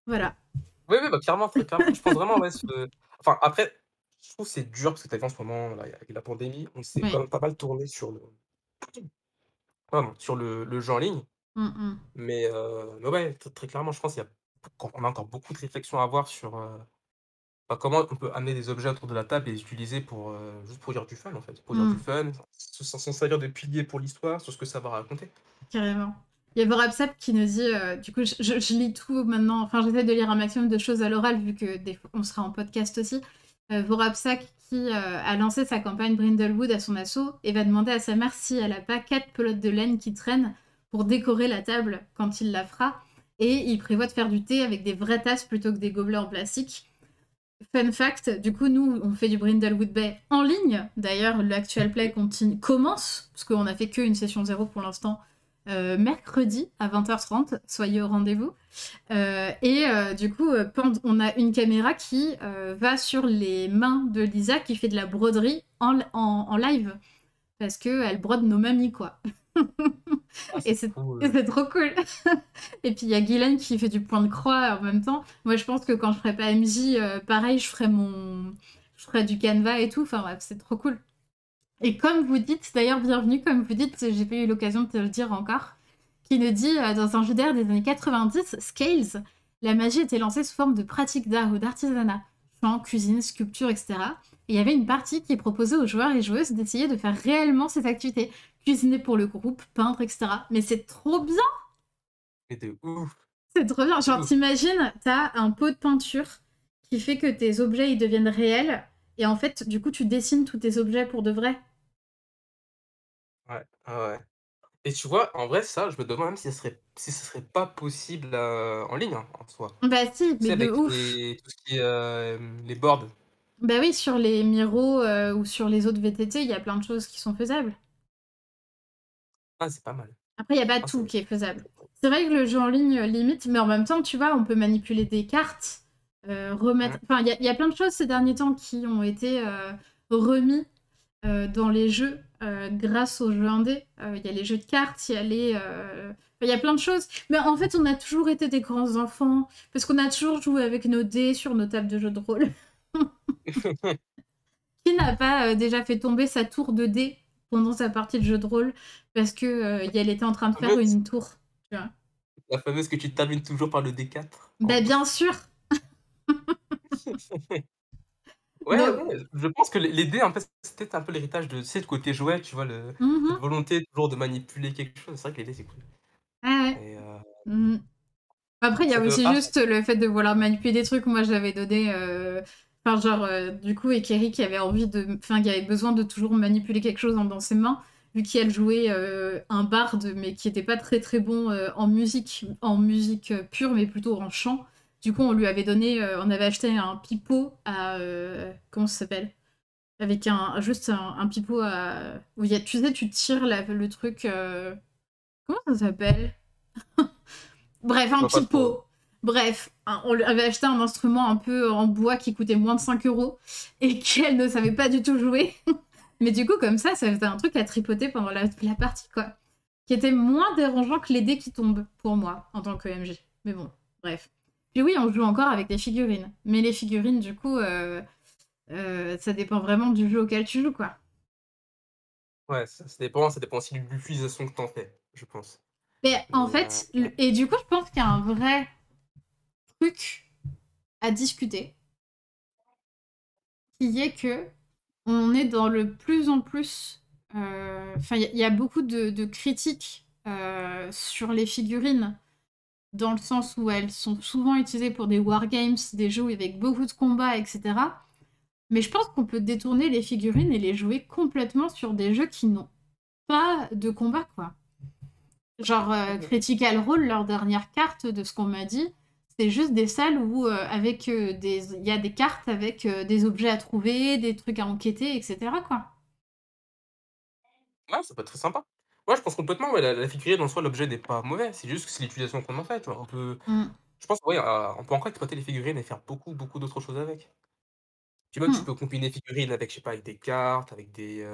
Voilà. Oui, oui, bah, clairement, clairement. Je pense vraiment, ouais, ce enfin, après, je trouve que c'est dur parce que tu as vu en ce moment, là, avec la pandémie, on s'est quand même pas mal tourné sur le pardon, sur le le jeu en ligne. Mmh mh. Mais heu, mais ouais, très très clairement, je pense y a on a encore beaucoup de réflexions à avoir sur, heu, bah, comment on peut amener des objets autour de la table et les utiliser pour, heu, juste pour dire du fun en fait, pour dire du Mmh. fun, sans s'en servir de pilier pour l'histoire, sur ce que ça va raconter. Carrément. Il y a Vorapsap qui nous dit, du coup, je, je- je lis tout maintenant, enfin j'essaie de lire un maximum de choses à l'oral vu que des fois, on sera en podcast aussi. Euh, Vorapsak qui a lancé sa campagne Brindlewood à son assaut et va demander à sa mère si elle a pas quatre pelotes de laine qui traînent pour décorer la table quand il la fera. Et il prévoit de faire du thé avec des vraies tasses plutôt que des gobelets en plastique. Fun fact, du coup, nous, on fait du Brindlewood Bay en ligne. D'ailleurs, l'actual play continue, commence, parce qu'on a fait qu'une session zéro pour l'instant, euh, mercredi à 20h30. Soyez au rendez-vous. Euh, et euh, du coup, on a une caméra qui va sur les mains de Lisa qui fait de la broderie en, en- en live. Parce qu'elle brode nos mamies, quoi. Ah, Et c'est cool. trop cool. et puis il y a Guylaine qui fait du point de croix en même temps. Moi, je pense que quand je ferai pas MJ, euh, pareil, je ferai mon, je ferai du canevas et tout. Enfin bref, c'est trop cool. Et comme vous dites, d'ailleurs, bienvenue, comme vous dites, j'ai pas eu l'occasion de te le dire encore, qui nous dit euh, dans un jeu d'air des années 90, Scales, la magie était lancée sous forme de pratique d'art ou d'artisanat, chant, cuisine, sculpture, etc. Et il y avait une partie qui proposait aux joueurs et joueuses d'essayer de faire réellement cette activité, cuisiner pour le groupe, peindre, etc. Mais c'est trop bien, de ouf. c'est trop bien. Genre, t'imagines, t'as un pot de peinture qui fait que tes objets ils deviennent réels, et en fait, du coup, tu dessines tous tes objets pour de vrai. Ouais, ouais. Et tu vois, en vrai, ça, je me demande même si ça serait, si ce serait pas possible euh, en ligne, hein, en soi. Bah si, mais de avec ouf. les, tout ce qui est euh, les boards. Bah oui, sur les Miro euh, ou sur les autres VTT, il y a plein de choses qui sont faisables. Ah, c'est pas mal. Après, il n'y a pas Ah, tout qui est faisable. C'est vrai que le jeu en ligne euh, limite, mais en même temps, tu vois, on peut manipuler des cartes, euh, remettre... Ouais. Enfin, il y, a- il y a plein de choses ces derniers temps qui ont été euh, remis dans les jeux grâce aux jeux indés. Il y a les jeux de cartes, il y a les... Il y a plein de choses. Mais en fait, on a toujours été des grands enfants, parce qu'on a toujours joué avec nos dés sur nos tables de jeux de rôle. Qui n'a pas euh, déjà fait tomber sa tour de dés pendant sa partie de jeu de rôle parce que euh, elle était en train de faire une tour tu vois. La fameuse que tu termines toujours par le D4. Bah bien sûr. Ouais, Donc- ouais, je pense que les dés, en fait, peut-être un peu l'héritage de, tu sais, le côté jouet, tu vois, le, Mhm. la volonté toujours de manipuler quelque chose. C'est vrai que les dés, c'est cool. Ah ouais. Et, euh, Mhm. Après, il y a aussi ah. juste le fait de vouloir manipuler des trucs. Moi, j'avais donné. euh, Enfin, genre, euh, du coup, Ekeri qui avait envie de. Enfin, qui avait besoin de toujours manipuler quelque chose dans, ses mains, vu qu'elle jouait euh, un barde, mais qui était pas très très bon euh, en musique, en musique pure, mais plutôt en chant. Du coup, on lui avait donné. on avait acheté un pipeau à. comment ça s'appelle? Avec un. Juste un, un pipeau à. Où y a, tu sais, tu tires la- le truc. Comment ça s'appelle? Bref, un pipeau. Bref, un- on lui avait acheté un instrument un peu en bois qui coûtait moins de 5 euros et qu'elle ne savait pas du tout jouer. Mais du coup, comme ça, ça faisait un truc à tripoter pendant la, la partie, quoi. Qui était moins dérangeant que les dés qui tombent, pour moi, en tant que MJ. Mais bon, bref. Puis oui, on joue encore avec des figurines. Mais les figurines, du coup, euh, euh, ça dépend vraiment du jeu auquel tu joues, quoi. ouais, ça, ça dépend, ça dépend aussi de l'utilisation que t'en fais, je pense. Mais en fait, euh, le- et du coup, je pense qu'il y a un vrai truc à discuter, qui est que on est dans le plus en plus. euh, Enfin, il y a- il y, a beaucoup de, de critiques euh, sur les figurines, dans le sens où elles sont souvent utilisées pour des wargames, des jeux avec beaucoup de combats, etc. Mais je pense qu'on peut détourner les figurines et les jouer complètement sur des jeux qui n'ont pas de combat, quoi. Genre euh, Critical Role, leur dernière carte, de ce qu'on m'a dit, c'est juste des salles où euh, avec euh, des, il y a des cartes avec euh, des objets à trouver, des trucs à enquêter, etc. Quoi. Ouais, ça peut être très sympa. Ouais, je pense complètement, ouais, la, la figurine en soi, l'objet n'est pas mauvais, c'est juste que c'est l'utilisation qu'on en fait, tu vois. On peut, Mm. je pense, ouais, on peut encore exploiter les figurines et faire beaucoup, beaucoup d'autres choses avec. Tu vois, tu Mm. peux combiner figurines avec, je sais pas, avec des cartes, avec des...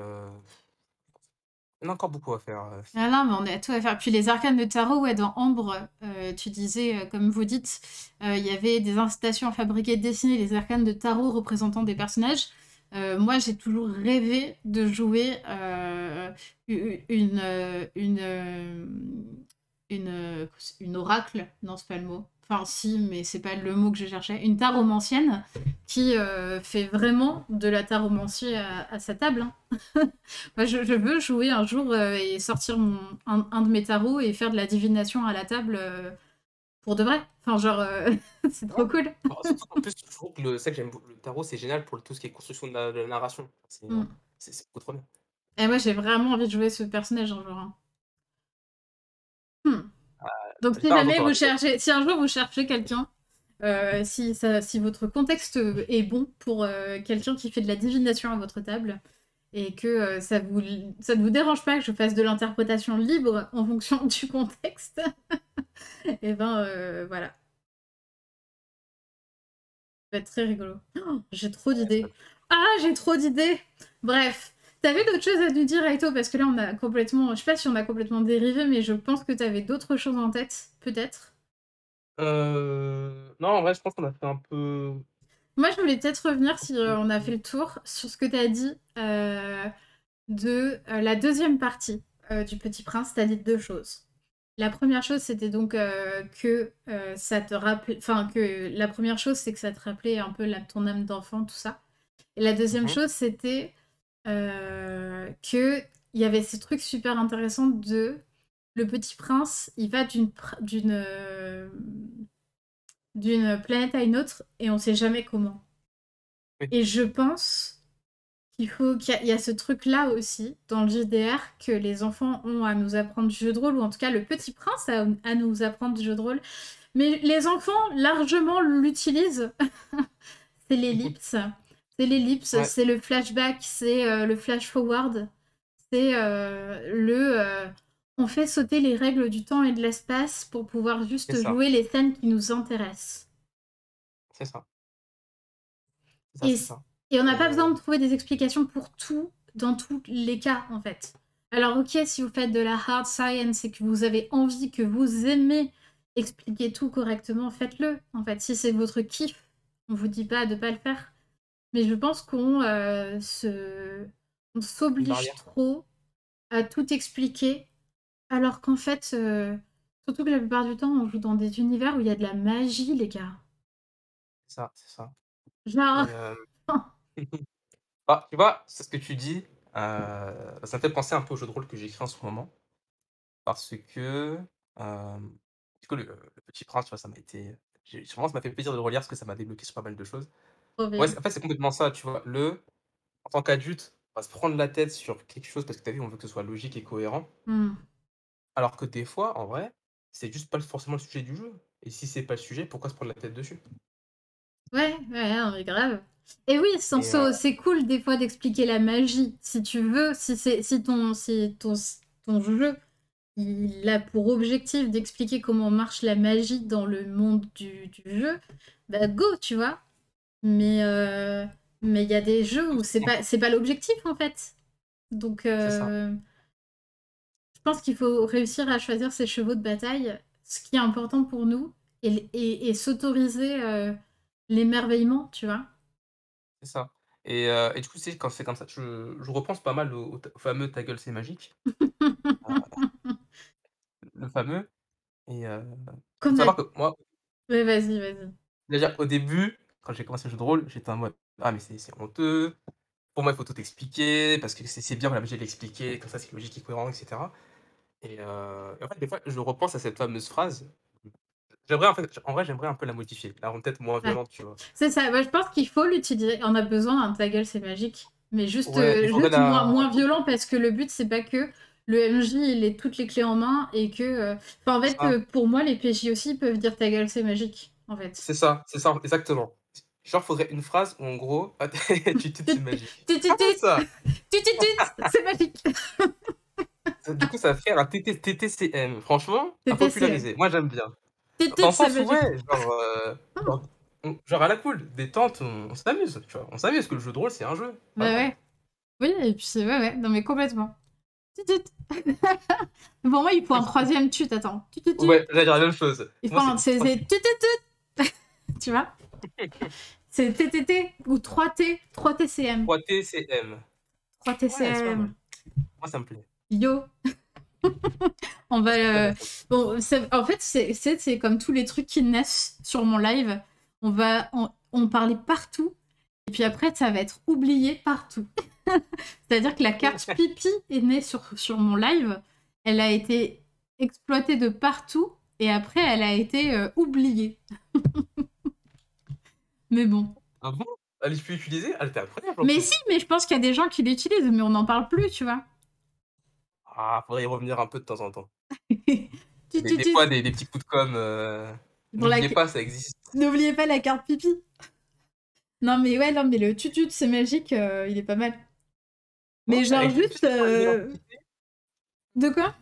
en a encore beaucoup à faire. euh. Ah non, mais on a tout à faire. Puis les arcanes de tarot, ouais, dans Ambre, euh, tu disais, euh, comme vous dites, il y avait des incitations à fabriquer dessiner les arcanes de tarot représentant des personnages. Moi, j'ai toujours rêvé de jouer une, une, une, une oracle, non, c'est pas le mot. Enfin si, mais c'est pas le mot que je cherchais, une taromancienne qui euh, fait vraiment de la taromancie à, à sa table. hein. Moi, je, je veux jouer un jour euh, et sortir mon, un, un de mes tarots et faire de la divination à la table euh, pour de vrai. Enfin, genre, euh, c'est trop cool. Alors, surtout en plus, je trouve que le, ça que j'aime beaucoup, le tarot, c'est génial pour tout ce qui est construction de la, de la narration. C'est Mm. c'est- c'est beaucoup trop bien. Et moi, j'ai vraiment envie de jouer ce personnage un jour. hein. Hmm. Donc, si jamais vous cherchez, si un jour vous cherchez quelqu'un, euh, si, ça, si votre contexte est bon pour euh, quelqu'un qui fait de la divination à votre table et que euh, ça vous ça ne vous dérange pas que je fasse de l'interprétation libre en fonction du contexte, et ben euh, voilà. Ça va être très rigolo. Oh, j'ai trop d'idées. Ah, j'ai trop d'idées. Bref, t'avais d'autres choses à nous dire, Aito Parce que là, on a complètement. Je sais pas si on a complètement dérivé, mais je pense que t'avais d'autres choses en tête, peut-être. Euh... Non, en vrai, je pense qu'on a fait un peu. Moi, je voulais peut-être revenir, si euh, on a fait le tour, sur ce que t'as dit euh, de euh, la deuxième partie du Petit Prince. T'as dit deux choses. La première chose, c'était donc que ça te rappelait. Enfin, que la première chose, c'est que ça te rappelait un peu la- ton âme d'enfant, tout ça. Et la deuxième Mhm. chose, c'était euh, que il y avait ces trucs super intéressants de le Petit Prince. Il va d'une d'une euh, d'une planète à une autre et on sait jamais comment. Oui. Et je pense qu'il faut qu'il y, a- il y a ce truc-là aussi dans le JDR que les enfants ont à nous apprendre du jeu de rôle, ou en tout cas le petit prince a à nous apprendre du jeu de rôle. Mais les enfants largement l'utilisent. c'est l'ellipse. C'est l'ellipse, Ouais. c'est le flashback, c'est euh, le flash forward, c'est euh, le... euh, on fait sauter les règles du temps et de l'espace pour pouvoir juste jouer les scènes qui nous intéressent. C'est ça. Et c'est ça. Et on n'a pas besoin de trouver des explications pour tout, dans tous les cas, en fait. Alors, ok, si vous faites de la hard science et que vous avez envie, que vous aimez expliquer tout correctement, faites-le. En fait, si c'est votre kiff, on vous dit pas de pas le faire. Mais je pense qu'on euh, se... on s'oblige trop à tout expliquer, alors qu'en fait, euh, surtout que la plupart du temps, on joue dans des univers où il y a de la magie, les gars. C'est ça, c'est ça. Genre, euh, Ah, tu vois, c'est ce que tu dis. ça me fait penser un peu au jeu de rôle que j'écris en ce moment. Parce que, du coup, le, le Petit Prince, tu vois, ça m'a été. Vraiment, ça m'a fait plaisir de le relire parce que ça m'a débloqué sur pas mal de choses. Ouais, en fait, c'est complètement ça, tu vois. Le, en tant qu'adulte, on va se prendre la tête sur quelque chose parce que tu as vu, on veut que ce soit logique et cohérent. Hmm. Alors que des fois, en vrai, c'est juste pas forcément le sujet du jeu. Et si c'est pas le sujet, pourquoi se prendre la tête dessus? Ouais, ouais, non, mais grave. Et oui, sans euh, c'est cool des fois d'expliquer la magie, si tu veux, si c'est si ton si ton, ton jeu il a pour objectif d'expliquer comment marche la magie dans le monde du, du jeu, bah go, tu vois. Mais euh, mais il y a des jeux où c'est pas c'est pas l'objectif en fait. Donc euh, je pense qu'il faut réussir à choisir ses chevaux de bataille, ce qui est important pour nous, et, et, et s'autoriser euh, l'émerveillement, tu vois. C'est ça. Et, euh, et du coup, c'est quand c'est comme ça, je, je repense pas mal au, fameux Ta gueule, c'est magique. Le fameux. Et euh, faut savoir que moi, Ouais, vas-y, vas-y. déjà au début, quand j'ai commencé le jeu de rôle, j'étais en mode Ah, mais c'est honteux. Pour moi, il faut tout expliquer parce que c'est bien, on est obligé de l'expliquer, comme ça c'est logique et cohérent, etc. Et, euh, et en fait, des fois, je repense à cette fameuse phrase. J'aimerais, en fait, en vrai, j'aimerais un peu la modifier, la rendre peut-être moins Ouais. violente, tu vois. C'est ça, je pense qu'il faut l'utiliser. On a besoin d'un ta gueule, c'est magique. Mais juste, Ouais, euh, juste moins, moins violent parce que le but c'est pas que le MJ il ait toutes les clés en main et que. euh, Enfin, en fait, pour moi, les PJ aussi peuvent dire ta gueule, c'est magique. En fait. C'est ça, c'est ça, exactement. Genre, faudrait une phrase où en gros, tu c'est magique. Ah, c'est magique. Du coup, ça va faire un TT TTCM. Franchement, à populariser. Moi, j'aime bien. Dans le c'est sens où, magique. ouais, genre, euh, genre, on- genre à la cool, détente, on, on s'amuse, tu vois. On s'amuse, parce que le jeu de rôle, c'est un jeu. Bah ouais. Oui, et puis c'est ouais, ouais, non mais complètement. Pour moi, il faut un troisième tut, attends. Ouais, j'allais dire la même chose. Il faut un tut, tut. Tu vois? C'est TTT ou 3T, 3TCM. 3TCM. 3TCM. Ouais, c'est pas mal. Moi, ça me plaît. Yo. on va. euh, Bon, en fait, c'est- comme tous les trucs qui naissent sur mon live. On va on, on parlait partout, et puis après, ça va être oublié partout. C'est-à-dire que la carte pipi est née sur, sur mon live. Elle a été exploitée de partout, et après, elle a été euh, oubliée. mais bon. Ah bon? Elle est plus utilisée? Elle était incroyable. Mais si, mais je pense qu'il y a des gens qui l'utilisent, mais on n'en parle plus, tu vois. Ah, faudrait y revenir un peu de temps en temps. Tu- Des, tu- des tu- fois, des, des petits coups de com'. Euh... La- N'oubliez pas, ça existe. N'oubliez pas la carte pipi. Non mais ouais, non mais le tutut c'est magique, euh, il est pas mal. Mais Oh, genre juste... euh, De quoi?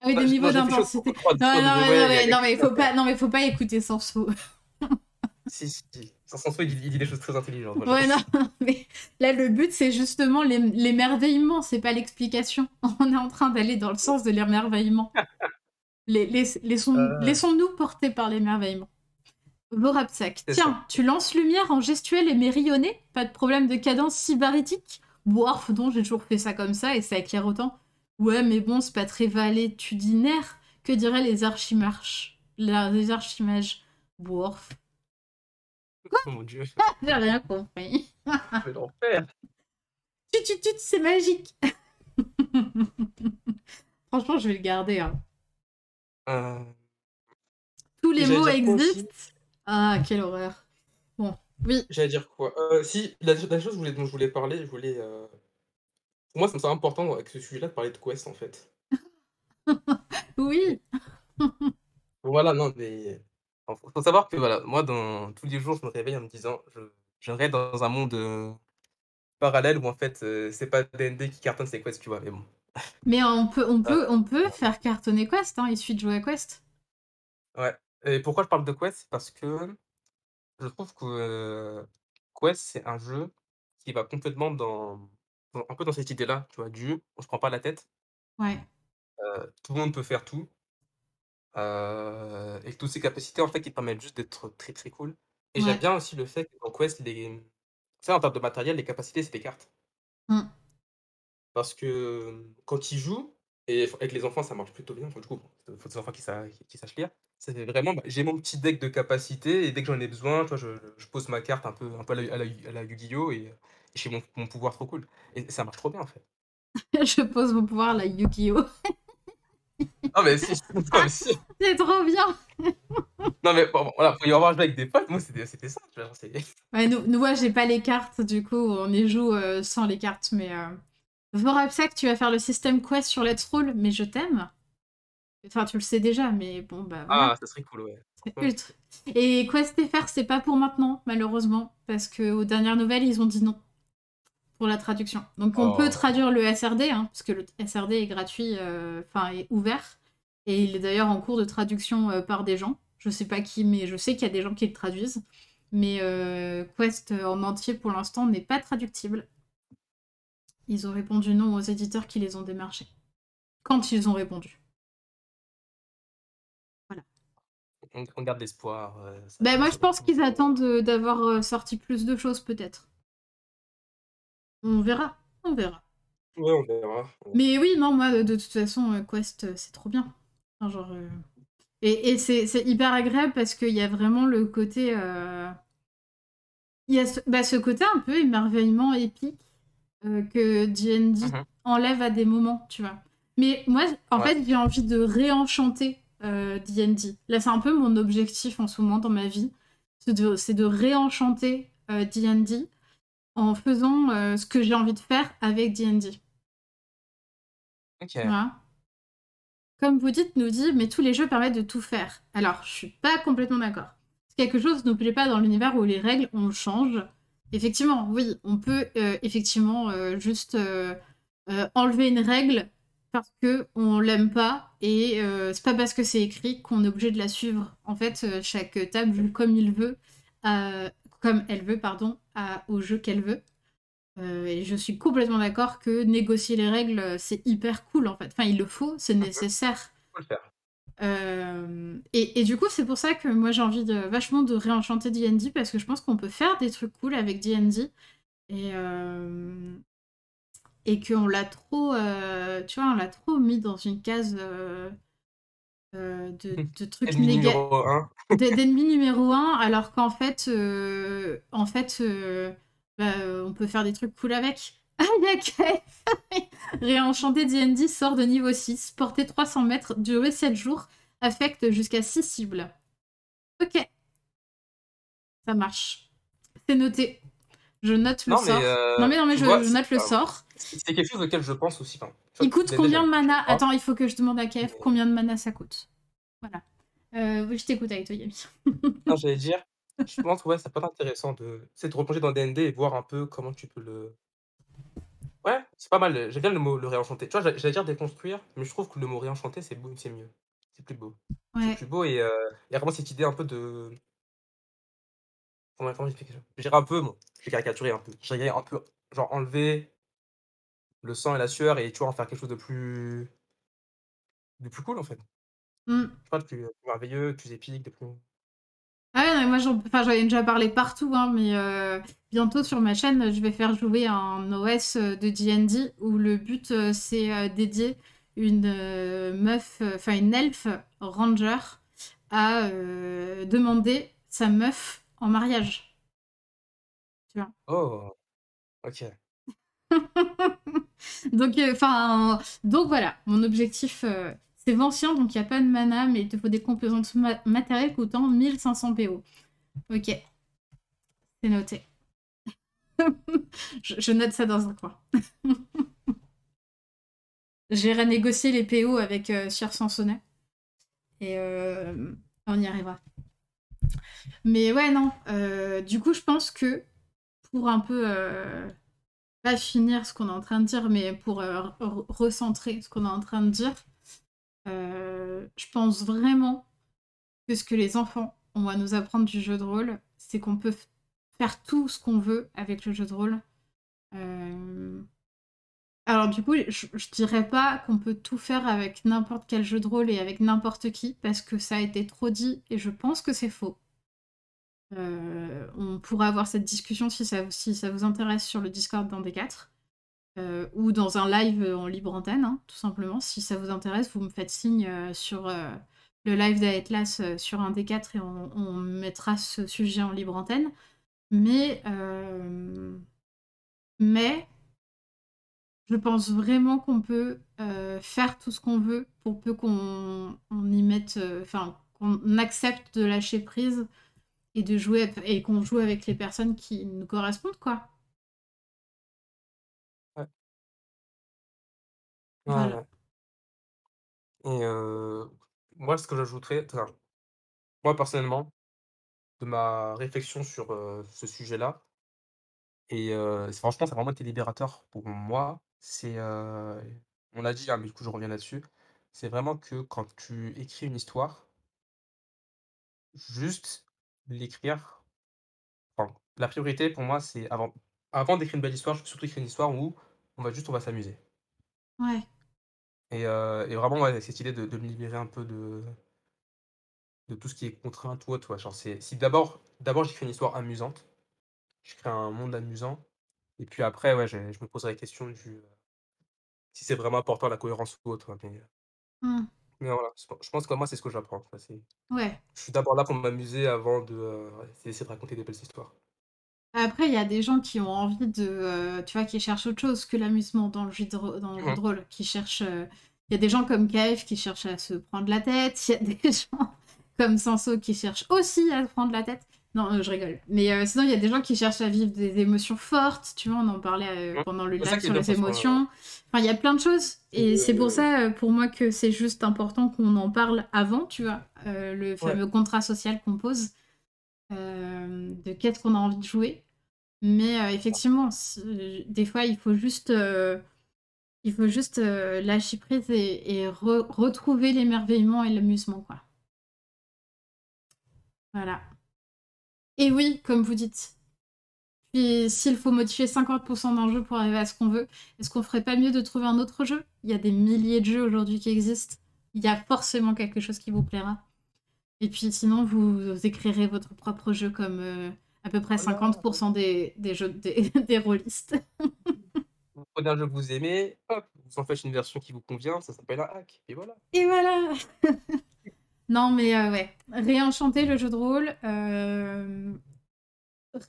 Ah oui, des niveaux d'intensité. Non, non, non, mais- faut pas, non mais faut pas écouter sans faux. Si, si. Sans son il, il dit des choses très intelligentes. moi, Ouais, non, mais là le but c'est justement l'ém- l'émerveillement, c'est pas l'explication. On est en train d'aller dans le sens de l'émerveillement. Les, les, laissons, Euh. Laissons-nous porter par l'émerveillement. Vorapsac. C'est Tiens, tu lances lumière en gestuelle et mérionné Pas de problème de cadence sybaritique Boirf, non, j'ai toujours fait ça comme ça et ça éclaire autant. Ouais, mais bon, c'est pas très valétudinaire. Que diraient les archimarches la- Les archimages? Boirf. Oh mon dieu, J'ai rien compris. je vais l'enfer. Tut tut tut, c'est magique. Franchement, je vais le garder. hein. Euh, Tous les mots aussi? existent. Ah, quelle horreur. Bon, oui. J'allais dire quoi? Euh, Si, la, la chose que je voulais- dont je voulais parler, je voulais. euh, Pour moi, ça me semble important avec ce sujet-là de parler de Quest en fait. Oui. Voilà, non, mais. Il faut savoir que voilà, moi, dans tous les jours, je me réveille en me disant, je, dans un monde euh, parallèle où en fait, euh, c'est pas DND qui cartonne ses quests, tu vois, mais bon. Mais on peut, on peut, on peut faire cartonner Quest. Hein. Il suffit de jouer à Quest. Ouais. Et pourquoi je parle de Quest? C'est parce que je trouve que euh, Quest, c'est un jeu qui va complètement dans, dans- un peu dans cette idée-là, tu vois, du on se prend pas la tête, Ouais. tout le monde peut faire tout, euh, et que toutes ces capacités, en fait, qui te permettent juste d'être très très cool. Et Ouais. j'aime bien aussi le fait que dans Quest, les... sais, en termes de matériel, les capacités, c'est des cartes. Mm. Parce que euh, quand ils jouent, et f- avec les enfants, ça marche plutôt bien, enfin, du coup, il faut des enfants qui, sa- qui- qui sachent lire. Ça fait vraiment, bah, j'ai mon petit deck de capacités, et dès que j'en ai besoin, tu vois, je, je pose ma carte un peu, un peu à la, à la, à la Yu-Gi-Oh! et, et j'ai mon, mon pouvoir trop cool. Et ça marche trop bien, en fait. je pose mon pouvoir la Yu-Gi-Oh! Non, mais si, mais si. C'est trop bien! Non, mais bon, voilà, faut y avoir joué avec des potes, moi, c'était c'était ça, tu vois, Ouais, nous, nous ouais, j'ai pas les cartes, du coup, on y joue euh, sans les cartes, mais... Euh... Vorapsac, tu vas faire le système Quest sur Let's Roll, mais je t'aime. Enfin, tu le sais déjà, mais bon, bah voilà. Ah, ça serait cool, ouais. Ultra. Et Quest FR, c'est pas pour maintenant, malheureusement, parce que aux dernières nouvelles, ils ont dit non pour la traduction. Donc on Oh. peut traduire le SRD, hein, parce que le SRD est gratuit, euh, enfin est ouvert, et il est d'ailleurs en cours de traduction euh, par des gens. Je sais pas qui, mais je sais qu'il y a des gens qui le traduisent. Mais euh, Quest en entier pour l'instant n'est pas traductible. Ils ont répondu non aux éditeurs qui les ont démarchés. Quand ils ont répondu. On, on garde l'espoir. euh, Ben moi je pense qu'ils attendent d'avoir sorti plus de choses peut-être. On verra, on verra. Ouais, on verra. Mais oui, non, moi de, de toute façon, euh, Quest, euh, c'est trop bien. Enfin, genre, euh, Et, et c'est c'est hyper agréable parce qu'il y a vraiment le côté... euh, Il y a ce, bah, ce côté un peu émerveillement épique euh, que D&D Mhm. enlève à des moments, tu vois. Mais moi, en Ouais. fait, j'ai envie de réenchanter euh, D&D. Là, c'est un peu mon objectif en ce moment dans ma vie. C'est de, c'est de réenchanter euh, D&D en faisant euh, ce que j'ai envie de faire avec D&D. Ok. Voilà. Comme vous dites, nous dit, mais tous les jeux permettent de tout faire. Alors, je suis pas complètement d'accord. C'est quelque chose plaît pas dans l'univers où les règles, on change. Effectivement, oui, on peut euh, effectivement euh, juste enlever une règle parce que on l'aime pas et c'est pas parce que c'est écrit qu'on est obligé de la suivre. En fait, chaque table joue comme il veut, comme elle veut, pardon, à- au jeu qu'elle veut. Euh, et je suis complètement d'accord que négocier les règles, c'est hyper cool en fait. Enfin, il le faut, c'est nécessaire. Faut le faire. Euh, et, et du coup, c'est pour ça que moi j'ai envie de, vachement de réenchanter D&D parce que je pense qu'on peut faire des trucs cool avec D&D. Et, euh, et qu'on l'a trop, euh, tu vois, on l'a trop mis dans une case euh, euh, de, de trucs négatifs, numéro un. d'ennemi numéro un, alors qu'en fait, euh, en fait, euh, bah, on peut faire des trucs cool avec. Ah, Réenchanté D&D sort de niveau 6, portée 300 mètres, durée 7 jours, affecte jusqu'à 6 cibles. Ok. Ça marche. C'est noté. Je note le Non, mais, sort. euh, non mais non mais je, vois, je note le sort. C'est quelque chose auquel je pense aussi. Enfin, Il coûte combien de mana. Attends, il faut que je demande à KF combien de mana ça coûte. Voilà. Euh, je t'écoute avec toi, Yami. Non, j'allais dire, je pense, ouais, ça peut être intéressant de, c'est de replonger dans D&D et voir un peu comment tu peux le. Ouais, c'est pas mal. J'aime bien le mot le réenchanter. Tu vois, j'allais dire déconstruire, mais je trouve que le mot réenchanter, c'est beau, c'est mieux. C'est plus beau. C'est plus beau et euh, il y a vraiment cette idée un peu de. Comment, comment j'explique ça? Je dirais un peu, bon, je vais caricaturer un peu. Dirais un peu, genre enlever le sang et la sueur et tu vois, en faire quelque chose de plus. de plus cool en fait. Hmm. Je pas, de plus, plus merveilleux, de plus épique, de plus. Ah ouais, non, moi j'en enfin, ai déjà parlé partout, hein, mais euh, bientôt sur ma chaîne, je vais faire jouer un OS de D&D où le but euh, c'est euh, dédier une euh, meuf, euh, enfin une elfe ranger à euh, demander sa meuf en mariage. Oh, ok. donc, euh, enfin, donc voilà, mon objectif, euh, c'est Vancien, donc il n'y a pas de mana, mais il te faut des composantes ma- matérielles coûtant 1500 PO. Ok, c'est noté. je, note ça dans un coin. J'irai négocier les PO avec euh, Sir Sansonnet. Et euh, on y arrivera. Mais ouais, non. euh, du coup, je pense que pour un peu finir ce qu'on est en train de dire, mais pour euh, re- recentrer ce qu'on est en train de dire, euh, je pense vraiment que ce que les enfants ont à nous apprendre du jeu de rôle, c'est qu'on peut faire tout ce qu'on veut avec le jeu de rôle. Euh, Alors du coup, je dirais pas qu'on peut tout faire avec n'importe quel jeu de rôle et avec n'importe qui, parce que ça a été trop dit et je pense que c'est faux. Euh, on pourra avoir cette discussion si ça, vous intéresse sur le Discord d'un des quatre. euh, ou dans un live en libre antenne, hein, tout simplement. Si ça vous intéresse, vous me faites signe euh, sur le live d'Atlas sur un des quatre et on, on mettra ce sujet en libre antenne. Mais, mais je pense vraiment qu'on peut faire tout ce qu'on veut pour peu qu'on on y mette, enfin, qu'on accepte de lâcher prise et de jouer et qu'on joue avec les personnes qui nous correspondent, quoi. Voilà. Ouais. Et euh, moi, ce que j'ajouterais, enfin, moi personnellement, de ma réflexion sur euh, ce sujet-là, et euh, c'est- franchement, ça a vraiment été libérateur pour moi. C'est, euh, on l'a dit, hein, mais du coup, je reviens là-dessus. C'est vraiment que quand tu écris une histoire, juste l'écrire. Enfin, la priorité pour moi, c'est avant, avant d'écrire une belle histoire, je veux surtout écrire une histoire où on va juste, on va s'amuser. Ouais. Et, euh, et vraiment, ouais, cette idée de, de me libérer un peu de, de tout ce qui est contrainte ou autre. Genre, c'est, si d'abord, d'abord j'écris une histoire amusante, je crée un monde amusant, et puis après, ouais, je, je me poserai la question du euh, si c'est vraiment important la cohérence ou autre. hein, Mais, Hmm. Mais voilà, je pense- je pense que moi, c'est ce que j'apprends. tu vois, c'est- Ouais. Je suis d'abord là pour m'amuser avant de euh, ouais, essayer de raconter des belles histoires. Après, il y a des gens qui ont envie de, euh, tu vois, qui cherchent autre chose que l'amusement dans le jeu de, dans le jeu de rôle, qui cherchent. euh, Il y a des gens comme KF qui cherchent à se prendre la tête. Il y a des gens comme Sanso qui cherchent aussi à se prendre la tête. Non, euh, je rigole. Mais euh, sinon, il y a des gens qui cherchent à vivre des émotions fortes. Tu vois, on en parlait euh, pendant le live sur les émotions. Enfin, il y a plein de choses. Et c'est pour ça, pour moi, que c'est juste important qu'on en parle avant, tu vois, le fameux contrat social qu'on pose, de qu'est-ce qu'on a envie de jouer. Mais effectivement, des fois, il faut juste, il faut juste lâcher prise et, et re- retrouver l'émerveillement et l'amusement, quoi. Voilà. Et oui, comme vous dites, puis s'il faut modifier 50% d'un jeu pour arriver à ce qu'on veut, est-ce qu'on ferait pas mieux de trouver un autre jeu? Il y a des milliers de jeux aujourd'hui qui existent. Il y a forcément quelque chose qui vous plaira. Et puis sinon, vous écrirez votre propre jeu comme euh, à peu près Voilà. 50% des, des jeux des, des rôlistes. prenez un jeu que vous aimez, hop, vous en faites une version qui vous convient, ça s'appelle un hack et voilà. Et voilà! Non, mais heu, ouais, réenchanter le jeu de rôle, hem,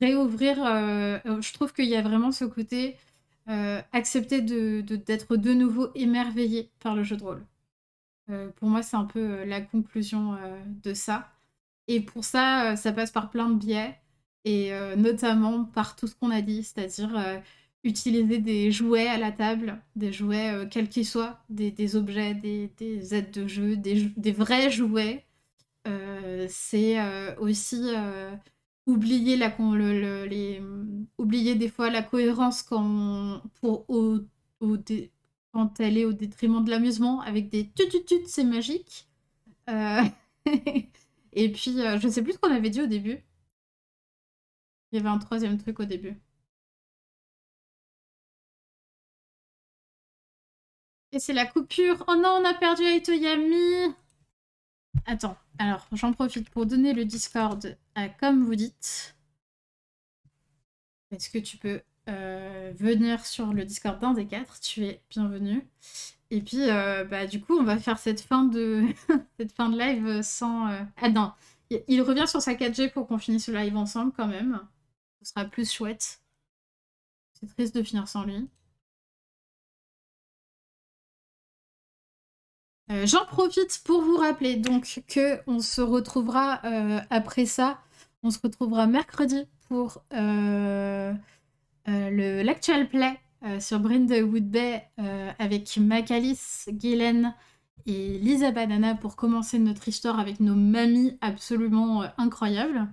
réouvrir, heu, je trouve qu'il y a vraiment ce côté, accepter de de d'être de nouveau émerveillé par le jeu de rôle. Pour moi, c'est un peu, la conclusion, de ça. Et pour ça, ça passe par plein de biais. Et notamment par tout ce qu'on a dit, c'est-à-dire, utiliser des jouets à la table, des jouets, heu, quels qu'ils soient, des objets, des des aides de jeu, des vrais jouets. Heu, c'est, heu, aussi, oublier la les, oublier des fois la cohérence quand pour au au quand elle est au détriment de l'amusement avec des tut tut tut, c'est magique. Et puis, je sais plus ce qu'on avait dit au début. Il y avait un 3e truc au début. Et c'est la coupure. Oh non, on a perdu Aitoyami. Attends, alors j'en profite pour donner le Discord à comme vous dites. Est-ce que tu peux euh, venir sur le Discord d'un des quatre? Tu es bienvenu. Et puis, euh, bah, du coup, on va faire cette fin de, cette fin de live sans... Euh... Ah non, il revient sur sa 4G pour qu'on finisse le live ensemble quand même. Ce sera plus chouette. C'est triste de finir sans lui. Euh, J'en profite pour vous rappeler donc que on se retrouvera euh, après ça. On se retrouvera mercredi pour euh, l'actual play sur Brindlewood Bay avec Macalis, Guylaine et Lisa Banana pour commencer notre histoire avec nos mamies absolument incroyables.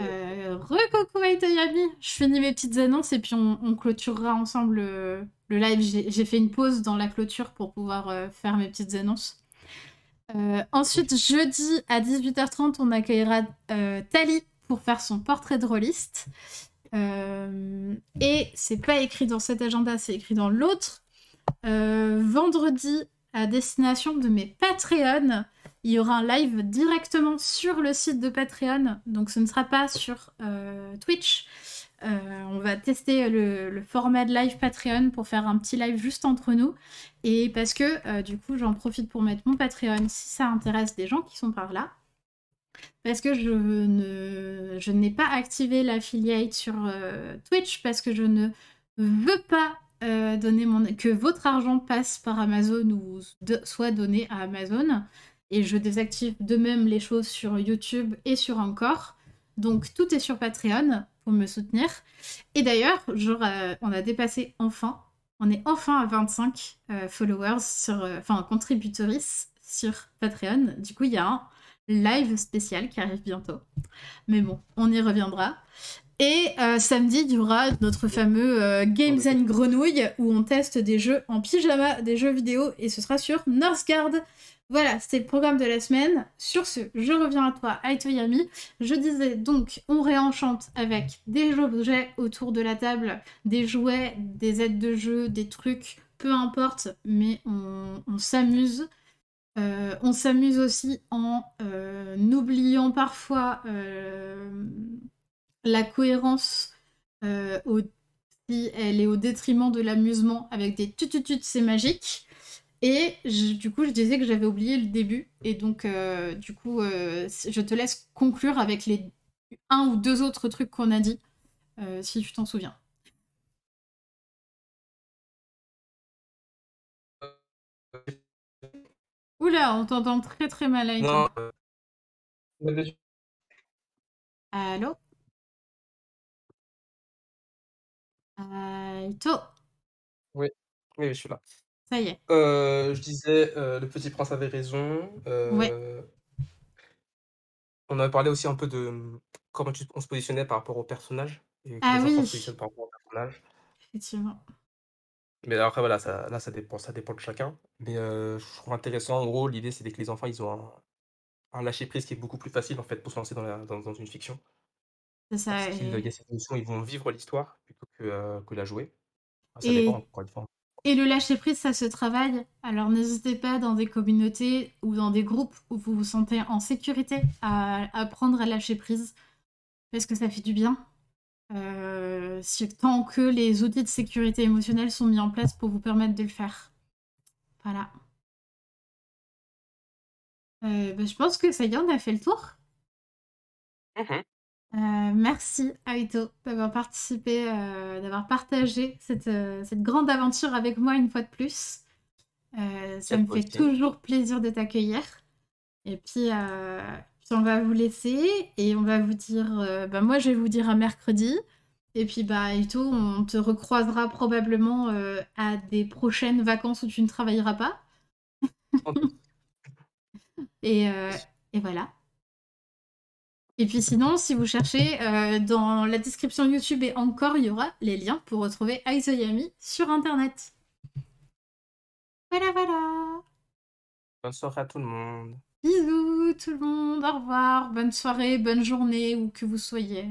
Euh, Re-coucou Je finis mes petites annonces et puis on, clôturera ensemble le, le live. J'ai fait une pause dans la clôture pour pouvoir euh, faire mes petites annonces. Euh, ensuite, jeudi à 18h30, on accueillera euh, Tali pour faire son portrait de rôliste. Euh, et c'est pas écrit dans cet agenda, c'est écrit dans l'autre. Euh, vendredi, à destination de mes Patreons, il y aura un live directement sur le site de Patreon, donc ce ne sera pas sur euh, Twitch. Euh, on va tester le, format de live Patreon pour faire un petit live juste entre nous. Et parce que euh, du coup, j'en profite pour mettre mon Patreon si ça intéresse des gens qui sont par là. Parce que je ne je n'ai pas activé l'affiliate sur Twitch parce que je ne veux pas euh, donner mon que votre argent passe par Amazon ou soit donné à Amazon et je désactive de même les choses sur YouTube et sur Encore. Donc tout est sur Patreon pour me soutenir. Et d'ailleurs, on a dépassé enfin, on est enfin à 25 euh, followers sur, euh, enfin contributrices sur Patreon. Du coup, il y a un live spécial qui arrive bientôt. Mais bon, on y reviendra. Et euh, samedi, il y aura notre fameux euh, Games and Grenouille où on teste des jeux en pyjama, des jeux vidéo, et ce sera sur Northgard. Voilà, c'était le programme de la semaine. Sur ce, je reviens à toi, Aitoyami. Je disais donc, on réenchante avec des objets autour de la table, des jouets, des aides de jeu, des trucs, peu importe, mais on, on s'amuse. Euh, on s'amuse aussi en oubliant parfois la cohérence euh, au, si elle est au détriment de l'amusement avec des tututut, c'est magique. Et je, du coup, je disais que j'avais oublié le début. Et donc, euh, du coup, euh, je te laisse conclure avec les un ou deux autres trucs qu'on a dit, si tu t'en souviens. Oula, on t'entend très très mal, Aïto. Non. Euh... Oui, oui, je suis là. Ça y est. Euh, je disais, euh, le petit prince avait raison. Euh, ouais. On avait parlé aussi un peu de comment tu, on se positionnait par rapport au personnage. Et ah les oui. enfants se positionnent par rapport au personnage. Effectivement. Mais après, voilà, ça, là, ça dépend, ça dépend de chacun. Mais euh, je trouve intéressant, en gros, l'idée, c'est que les enfants, ils ont un, un lâcher-prise qui est beaucoup plus facile, en fait, pour se lancer dans, la, dans, dans une fiction. C'est ça. Parce qu'il et... y a cette notion, ils vont vivre l'histoire plutôt que, euh, que la jouer. Ça et... dépend, encore une fois. Et le lâcher-prise, ça se travaille. Alors n'hésitez pas dans des communautés ou dans des groupes où vous vous sentez en sécurité à apprendre à lâcher prise. Parce que ça fait du bien. euh, tant que les outils de sécurité émotionnelle sont mis en place pour vous permettre de le faire. Voilà. Euh, bah, je pense que ça y est, on a fait le tour. Mmh euh, merci Aito d'avoir participé, d'avoir partagé cette, cette, grande aventure avec moi une fois de plus. ça me fait toujours plaisir de t'accueillir. Et puis, on va vous laisser et on va vous dire, bah, moi je vais vous dire à mercredi. Et puis bah Aito, on te recroisera probablement à des prochaines vacances où tu ne travailleras pas. et, et voilà. Et puis sinon, si vous cherchez, euh, dans la description YouTube et encore, il y aura les liens pour retrouver Aizoyami sur Internet. Voilà, voilà. Bonne soirée à tout le monde. Bisous tout le monde, au revoir, bonne soirée, bonne journée, où que vous soyez.